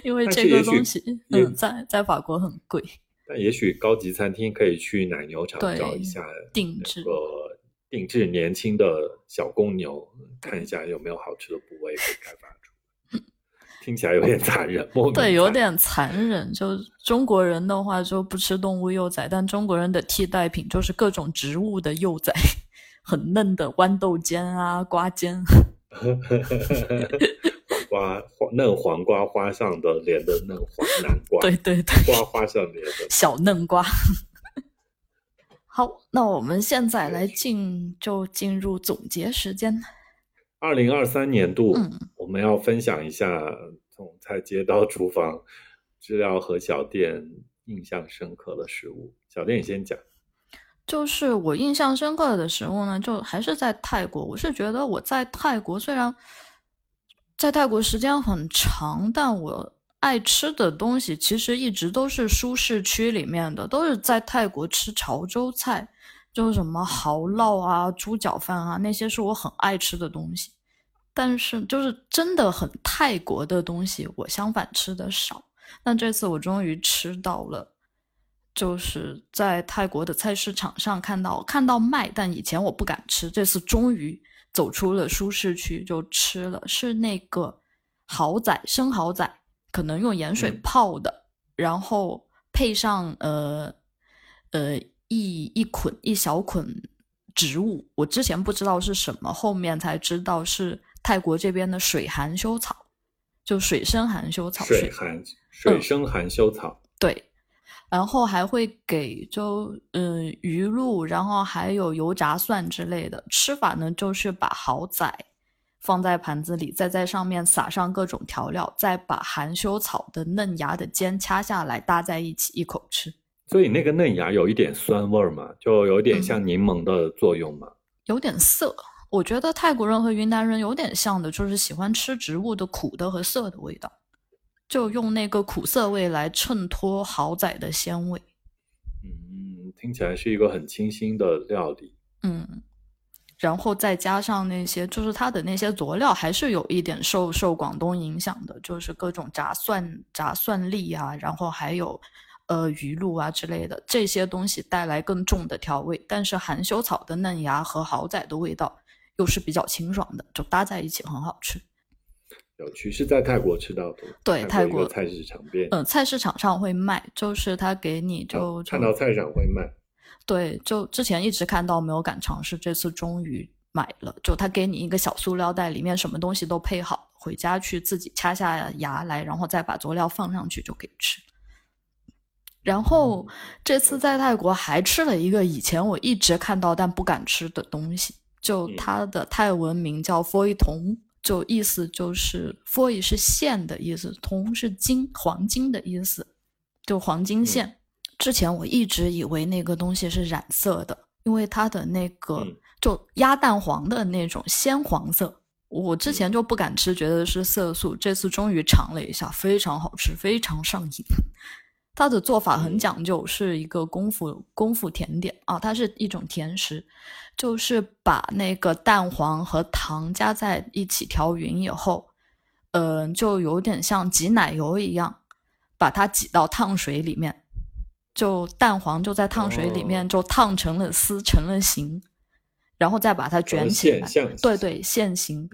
[SPEAKER 2] 因为这个东西，嗯，在在法国很贵，
[SPEAKER 1] 但也许高级餐厅可以去奶牛场找一下
[SPEAKER 2] 定制。
[SPEAKER 1] 定制年轻的小公牛，看一下有没有好吃的部位可以开发出。听起来有点残忍，
[SPEAKER 2] 对，有点残忍。就中国人的话，就不吃动物幼崽，但中国人的替代品就是各种植物的幼崽，很嫩的豌豆尖啊、瓜尖。
[SPEAKER 1] 瓜嫩黄瓜花上的脸的嫩黄南瓜，
[SPEAKER 2] 对对对，
[SPEAKER 1] 瓜花上连的
[SPEAKER 2] 小嫩瓜。好，那我们现在来进就进入总结时间。
[SPEAKER 1] 二零二三年度，
[SPEAKER 2] 嗯，
[SPEAKER 1] 我们要分享一下从菜街到厨房，知了和小店印象深刻的食物。小店，你先讲。
[SPEAKER 2] 就是我印象深刻的食物呢，就还是在泰国。我是觉得我在泰国虽然在泰国时间很长，但我。爱吃的东西其实一直都是舒适区里面的，都是在泰国吃潮州菜，就是什么蚝烙啊、猪脚饭啊，那些是我很爱吃的东西。但是就是真的很泰国的东西，我相反吃的少。那这次我终于吃到了，就是在泰国的菜市场上看到看到卖，但以前我不敢吃，这次终于走出了舒适区就吃了，是那个蚝仔生蚝仔。可能用盐水泡的，然后配上呃呃一一捆一小捆植物，我之前不知道是什么，后面才知道是泰国这边的水含羞草，就水生含羞草。
[SPEAKER 1] 水含水生含羞草。
[SPEAKER 2] 对，然后还会给就嗯鱼露，然后还有油炸蒜之类的。吃法呢，就是把蚝仔。放在盘子里，再在上面撒上各种调料，再把含羞草的嫩芽的尖掐下来搭在一起，一口吃。
[SPEAKER 1] 所以那个嫩芽有一点酸味儿嘛，就有点像柠檬的作用嘛。
[SPEAKER 2] 有点涩，我觉得泰国人和云南人有点像的，就是喜欢吃植物的苦的和涩的味道，就用那个苦涩味来衬托蚝仔的鲜味。
[SPEAKER 1] 嗯，听起来是一个很清新的料理。
[SPEAKER 2] 嗯。然后再加上那些，就是它的那些佐料，还是有一点受受广东影响的，就是各种炸蒜、炸蒜粒啊，然后还有呃鱼露啊之类的这些东西带来更重的调味。但是含羞草的嫩芽和蚝仔的味道又是比较清爽的，就搭在一起很好吃。
[SPEAKER 1] 有趣，是在泰国吃到的。
[SPEAKER 2] 对，泰国
[SPEAKER 1] 菜市场边，
[SPEAKER 2] 嗯，菜市场上会卖，就是他给你就
[SPEAKER 1] 看到菜市场会卖。
[SPEAKER 2] 对，就之前一直看到没有敢尝试，这次终于买了。就他给你一个小塑料袋，里面什么东西都配好，回家去自己掐下牙来，然后再把佐料放上去就可以吃。然后这次在泰国还吃了一个以前我一直看到但不敢吃的东西，就它的泰文名叫 “foi 铜”，就意思就是 “foi” 是线的意思，“铜”是金黄金的意思，就黄金线。之前我一直以为那个东西是染色的，因为它的那个就鸭蛋黄的那种鲜黄色，我之前就不敢吃，觉得是色素。这次终于尝了一下，非常好吃，非常上瘾。它的做法很讲究，是一个功夫功夫甜点啊，它是一种甜食，就是把那个蛋黄和糖加在一起调匀以后，嗯，就有点像挤奶油一样，把它挤到烫水里面，就蛋黄就在烫水里面就烫成了丝，成了形，然后再把它卷起来，对对，现形，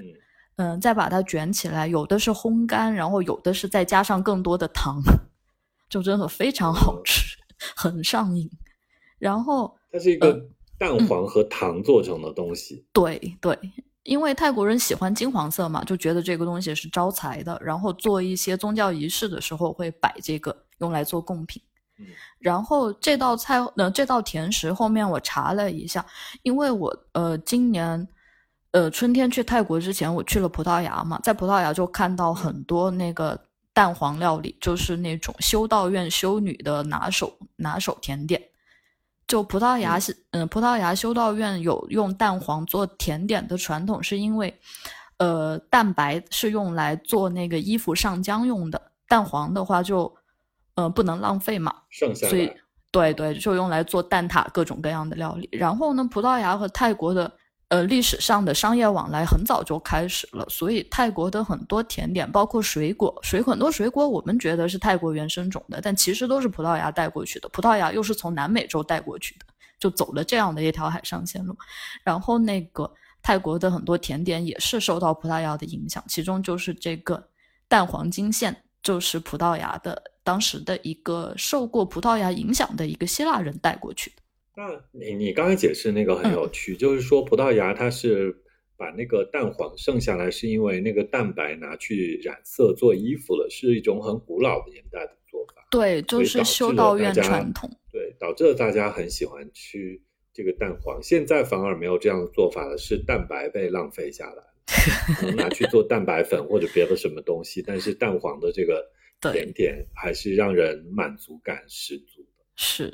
[SPEAKER 2] 嗯，再把它卷起来，有的是烘干，然后有的是再加上更多的糖。就真的非常好吃，很上瘾。然后
[SPEAKER 1] 它是一个蛋黄和糖做成的东西。
[SPEAKER 2] 对对，因为泰国人喜欢金黄色嘛，就觉得这个东西是招财的。然后做一些宗教仪式的时候会摆这个，用来做贡品。然后这道菜，呃，这道甜食后面我查了一下，因为我呃今年呃春天去泰国之前，我去了葡萄牙嘛，在葡萄牙就看到很多那个。蛋黄料理就是那种修道院修女的拿手拿手甜点。就葡萄牙是，嗯，葡萄牙修道院有用蛋黄做甜点的传统，是因为，呃，蛋白是用来做那个衣服上浆用的，蛋黄的话就，呃，不能浪费嘛，剩下所以对对，就用来做蛋挞各种各样的料理。然后呢，葡萄牙和泰国的。呃，历史上的商业往来很早就开始了，所以泰国的很多甜点，包括水果，水很多水果我们觉得是泰国原生种的，但其实都是葡萄牙带过去的。葡萄牙又是从南美洲带过去的，就走了这样的一条海上线路。然后那个泰国的很多甜点也是受到葡萄牙的影响，其中就是这个蛋黄金线，就是葡萄牙的当时的一个受过葡萄牙影响的一个希腊人带过去的。
[SPEAKER 1] 那你你刚才解释那个很有趣，就是说葡萄牙它是把那个蛋黄剩下来，是因为那个蛋白拿去染色做衣服了，是一种很古老的年代的做法。
[SPEAKER 2] 对，就是修道院传统。
[SPEAKER 1] 对，导致了大家很喜欢吃这个蛋黄。现在反而没有这样的做法了，是蛋白被浪费下来，能拿去做蛋白粉或者别的什么东西。但是蛋黄的这个甜点还是让人满足感十足的。
[SPEAKER 2] 是。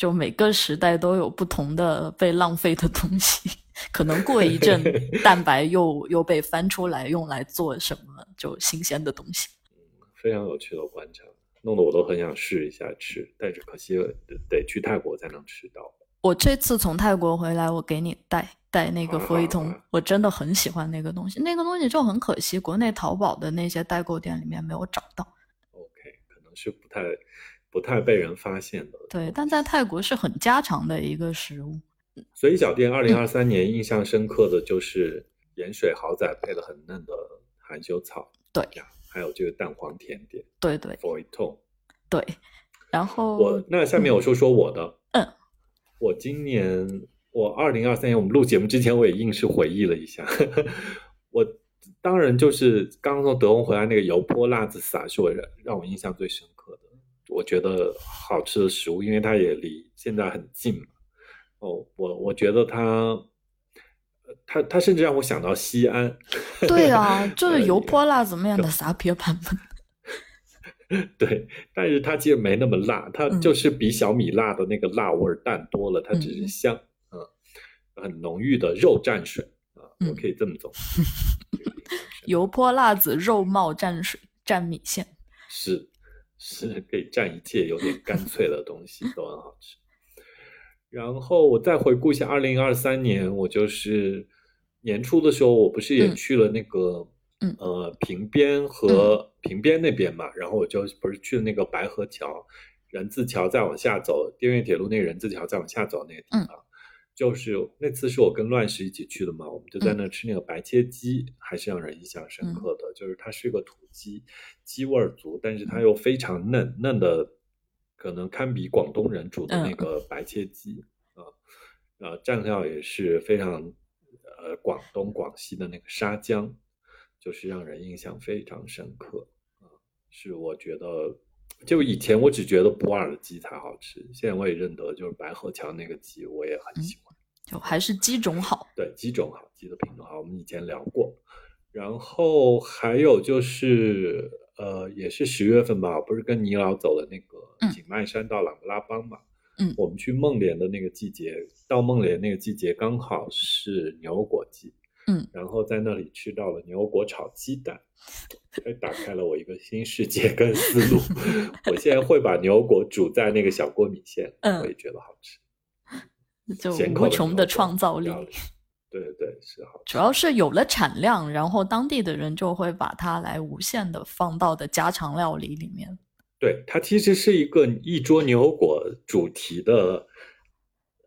[SPEAKER 2] 就每个时代都有不同的被浪费的东西，可能过一阵 蛋白又又被翻出来用来做什么就新鲜的东西。
[SPEAKER 1] 嗯，非常有趣的观察，弄得我都很想试一下吃，但是可惜得去泰国才能吃到。
[SPEAKER 2] 我这次从泰国回来，我给你带带那个佛一通，我真的很喜欢那个东西，那个东西就很可惜，国内淘宝的那些代购店里面没有找到。
[SPEAKER 1] OK，可能是不太。不太被人发现的，
[SPEAKER 2] 对，但在泰国是很家常的一个食物。
[SPEAKER 1] 所以小店二零二三年印象深刻的就是盐水蚝仔配了很嫩的含羞草，
[SPEAKER 2] 对
[SPEAKER 1] 呀，还有这个蛋黄甜点，
[SPEAKER 2] 对对
[SPEAKER 1] o
[SPEAKER 2] 对。然后
[SPEAKER 1] 我那下面我说说我的，嗯，我今年我二零二三年我们录节目之前我也硬是回忆了一下，我当然就是刚刚从德宏回来那个油泼辣子撒是我让让我印象最深刻的。我觉得好吃的食物，因为它也离现在很近嘛。哦，我我觉得它，它它甚至让我想到西安。
[SPEAKER 2] 对啊，就是油泼辣子面的撒撇版本。
[SPEAKER 1] 对，但是它其实没那么辣，它就是比小米辣的那个辣味淡多了，它只是香，嗯，很浓郁的肉蘸水啊，我可以这么走。
[SPEAKER 2] 油泼辣子肉冒蘸水蘸米线。
[SPEAKER 1] 是。是可以蘸一切有点干脆的东西都很好吃。然后我再回顾一下二零二三年，我就是年初的时候，我不是也去了那个，呃，平边和平边那边嘛，然后我就不是去了那个白河桥、人字桥，再往下走，滇越铁路那个人字桥再往下走那个地方。就是那次是我跟乱石一起去的嘛，我们就在那吃那个白切鸡，还是让人印象深刻的。就是它是个土鸡，鸡味儿足，但是它又非常嫩，嫩的可能堪比广东人煮的那个白切鸡啊。呃，蘸料也是非常呃广东广西的那个沙姜，就是让人印象非常深刻啊。是我觉得，就以前我只觉得普洱的鸡才好吃，现在我也认得，就是白河桥那个鸡我也很喜欢。
[SPEAKER 2] 就还是鸡种好，
[SPEAKER 1] 对，鸡种好，鸡的品种好，我们以前聊过。然后还有就是，呃，也是十月份吧，不是跟尼老走的那个景迈山到琅勃拉邦嘛？
[SPEAKER 2] 嗯，
[SPEAKER 1] 我们去孟连的那个季节，到孟连那个季节刚好是牛油果季，
[SPEAKER 2] 嗯，
[SPEAKER 1] 然后在那里吃到了牛油果炒鸡蛋，哎，打开了我一个新世界跟思路。我现在会把牛油果煮在那个小锅米线，
[SPEAKER 2] 嗯
[SPEAKER 1] 我也觉得好吃，
[SPEAKER 2] 就无穷的创造力。
[SPEAKER 1] 对对对，是好吃。
[SPEAKER 2] 主要是有了产量，然后当地的人就会把它来无限的放到的家常料理里面。
[SPEAKER 1] 对，它其实是一个一桌牛油果主题的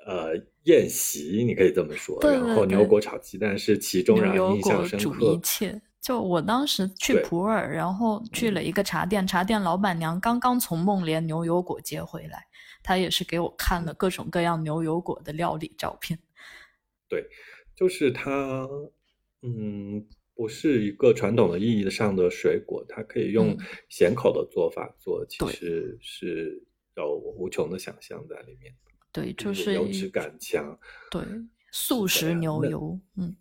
[SPEAKER 1] 呃宴席，你可以这么说。
[SPEAKER 2] 对对
[SPEAKER 1] 然后牛油果炒鸡蛋是其中让人印象深刻
[SPEAKER 2] 一。切。就我当时去普洱，然后去了一个茶店，茶店老板娘刚刚从孟连牛油果接回来，她也是给我看了各种各样牛油果的料理照片。
[SPEAKER 1] 对就是它，嗯，不是一个传统的意义上的水果，它可以用
[SPEAKER 2] 嗯
[SPEAKER 1] 咸口的做法做，其实是有无穷的想象在里面，
[SPEAKER 2] 对，就
[SPEAKER 1] 嗯
[SPEAKER 2] 是
[SPEAKER 1] 油脂感强。
[SPEAKER 2] 对素食牛油，嗯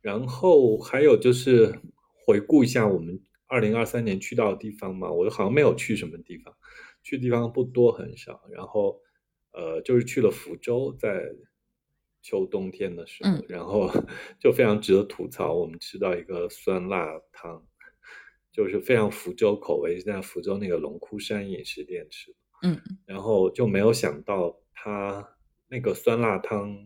[SPEAKER 1] 然后还有就是回顾一下我们二零二三年去到的地方嘛，我好像没有去什么地方，去的地方不多很少。然后呃，就是去了福州，在秋冬天的时候，
[SPEAKER 2] 嗯
[SPEAKER 1] 然后 就非常值得吐槽，我们吃到一个酸辣汤，就是非常福州口味，是在福州那个龙窟山饮食店吃的。
[SPEAKER 2] 嗯，
[SPEAKER 1] 然后就没有想到它那个酸辣汤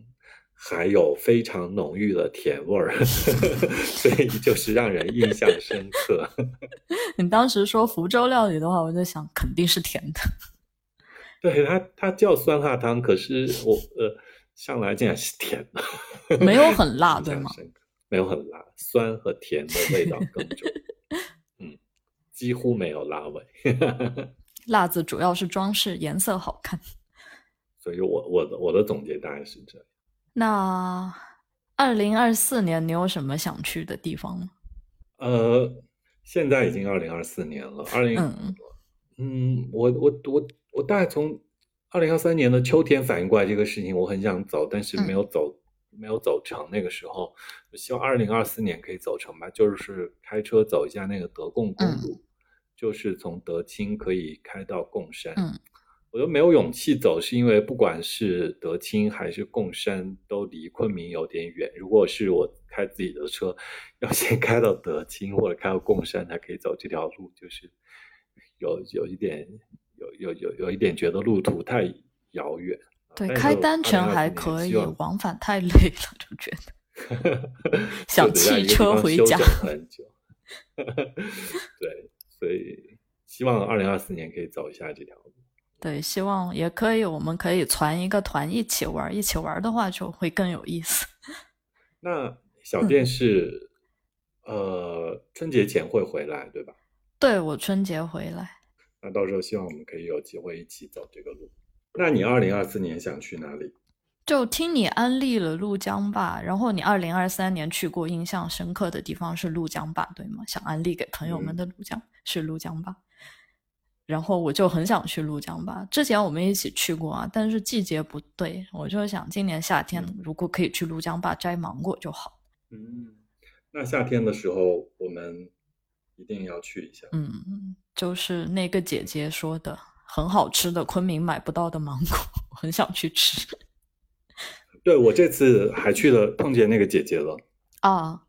[SPEAKER 1] 还有非常浓郁的甜味儿，所以就是让人印象深刻。
[SPEAKER 2] 你当时说福州料理的话，我就想肯定是甜的。
[SPEAKER 1] 对它，它叫酸辣汤，可是我呃上来竟然是甜的，
[SPEAKER 2] 没有很 辣对吗
[SPEAKER 1] 没有很辣，酸和甜的味道更重。嗯，几乎没有辣味。
[SPEAKER 2] 辣子主要是装饰，颜色好看。
[SPEAKER 1] 所以我我的我的总结大概是这样。
[SPEAKER 2] 那二零二四年你有什么想去的地方吗？
[SPEAKER 1] 呃，现在已经二零二四年了，二零
[SPEAKER 2] 嗯
[SPEAKER 1] 嗯，我我我我大概从二零二三年的秋天反应过来这个事情，我很想走，但是没有走，没有走成。那个时候，我希望二零二四年可以走成吧，就是开车走一下那个德贡公路，就是从德清可以开到贡山。
[SPEAKER 2] 嗯
[SPEAKER 1] 我都没有勇气走，是因为不管是德清还是贡山，都离昆明有点远。如果是我开自己的车，要先开到德清或者开到贡山才可以走这条路，就是有有一点有有有有一点觉得路途太遥远。
[SPEAKER 2] 对，开单程还可以，往返太累了，就觉得 想汽车回家
[SPEAKER 1] 整很久。对，所以希望二零二四年可以走一下这条路。
[SPEAKER 2] 对，希望也可以，我们可以团一个团一起玩，一起玩的话就会更有意思。
[SPEAKER 1] 那小店是、呃春节前会回来，对吧？
[SPEAKER 2] 对我春节回来，
[SPEAKER 1] 那到时候希望我们可以有机会一起走这个路。那你二零二四年想去哪里？
[SPEAKER 2] 就听你安利了怒江吧，然后你二零二三年去过印象深刻的地方是怒江吧，对吗？想安利给朋友们的怒江、是怒江吧。然后我就很想去怒江吧，之前我们一起去过啊，但是季节不对，我就想今年夏天
[SPEAKER 1] 嗯
[SPEAKER 2] 如果可以去怒江吧摘芒果就好。
[SPEAKER 1] 嗯，那夏天的时候我们一定要去一下。
[SPEAKER 2] 嗯，就是那个姐姐说的很好吃的昆明买不到的芒果，我很想去吃
[SPEAKER 1] 对我这次还去了碰见那个姐姐了，
[SPEAKER 2] 啊。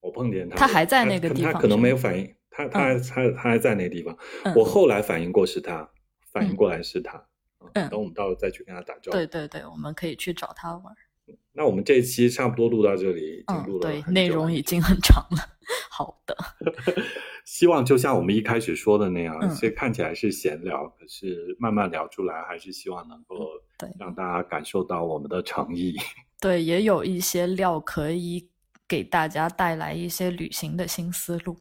[SPEAKER 1] 我碰见她，
[SPEAKER 2] 她还在那个地方
[SPEAKER 1] 她她可能没有反应，她她还他他还在那个地方。
[SPEAKER 2] 嗯
[SPEAKER 1] 我后来反应过是他，反应
[SPEAKER 2] 嗯
[SPEAKER 1] 过来是他。
[SPEAKER 2] 嗯
[SPEAKER 1] 等我们到时候再去跟他打招呼。
[SPEAKER 2] 对对对，我们可以去找他玩。
[SPEAKER 1] 那我们这一期差不多录到这里，已经
[SPEAKER 2] 嗯
[SPEAKER 1] 录，了
[SPEAKER 2] 对，内容已经很长了。好的，
[SPEAKER 1] 希望就像我们一开始说的那样，
[SPEAKER 2] 嗯
[SPEAKER 1] 所以看起来是闲聊，可是慢慢聊出来，还是希望能够
[SPEAKER 2] 对
[SPEAKER 1] 让大家感受到我们的诚意。
[SPEAKER 2] 对，也有一些料可以给大家带来一些旅行的新思路，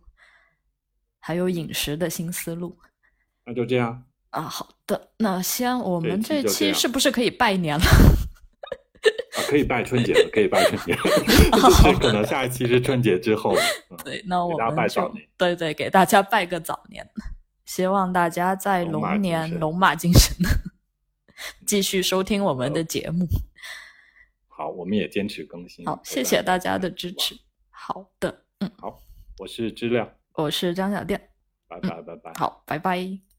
[SPEAKER 2] 还有饮食的新思路
[SPEAKER 1] 那就这样，
[SPEAKER 2] 啊。好的，那先我们这
[SPEAKER 1] 期
[SPEAKER 2] 是不是可以拜年了？
[SPEAKER 1] 啊，可以拜春节了，可以拜春节了，就是可能下一期是春节之后。嗯
[SPEAKER 2] 对，那我们就
[SPEAKER 1] 拜早年
[SPEAKER 2] 对对，给大家拜个早年，希望大家在
[SPEAKER 1] 龙
[SPEAKER 2] 年龙马精神，继续收听我们的节目。
[SPEAKER 1] 好，我们也坚持更新。
[SPEAKER 2] 好，谢谢大家的支持。好的，嗯，
[SPEAKER 1] 好，我是知了，
[SPEAKER 2] 我是张小店，
[SPEAKER 1] 拜拜拜拜。
[SPEAKER 2] 好，拜拜。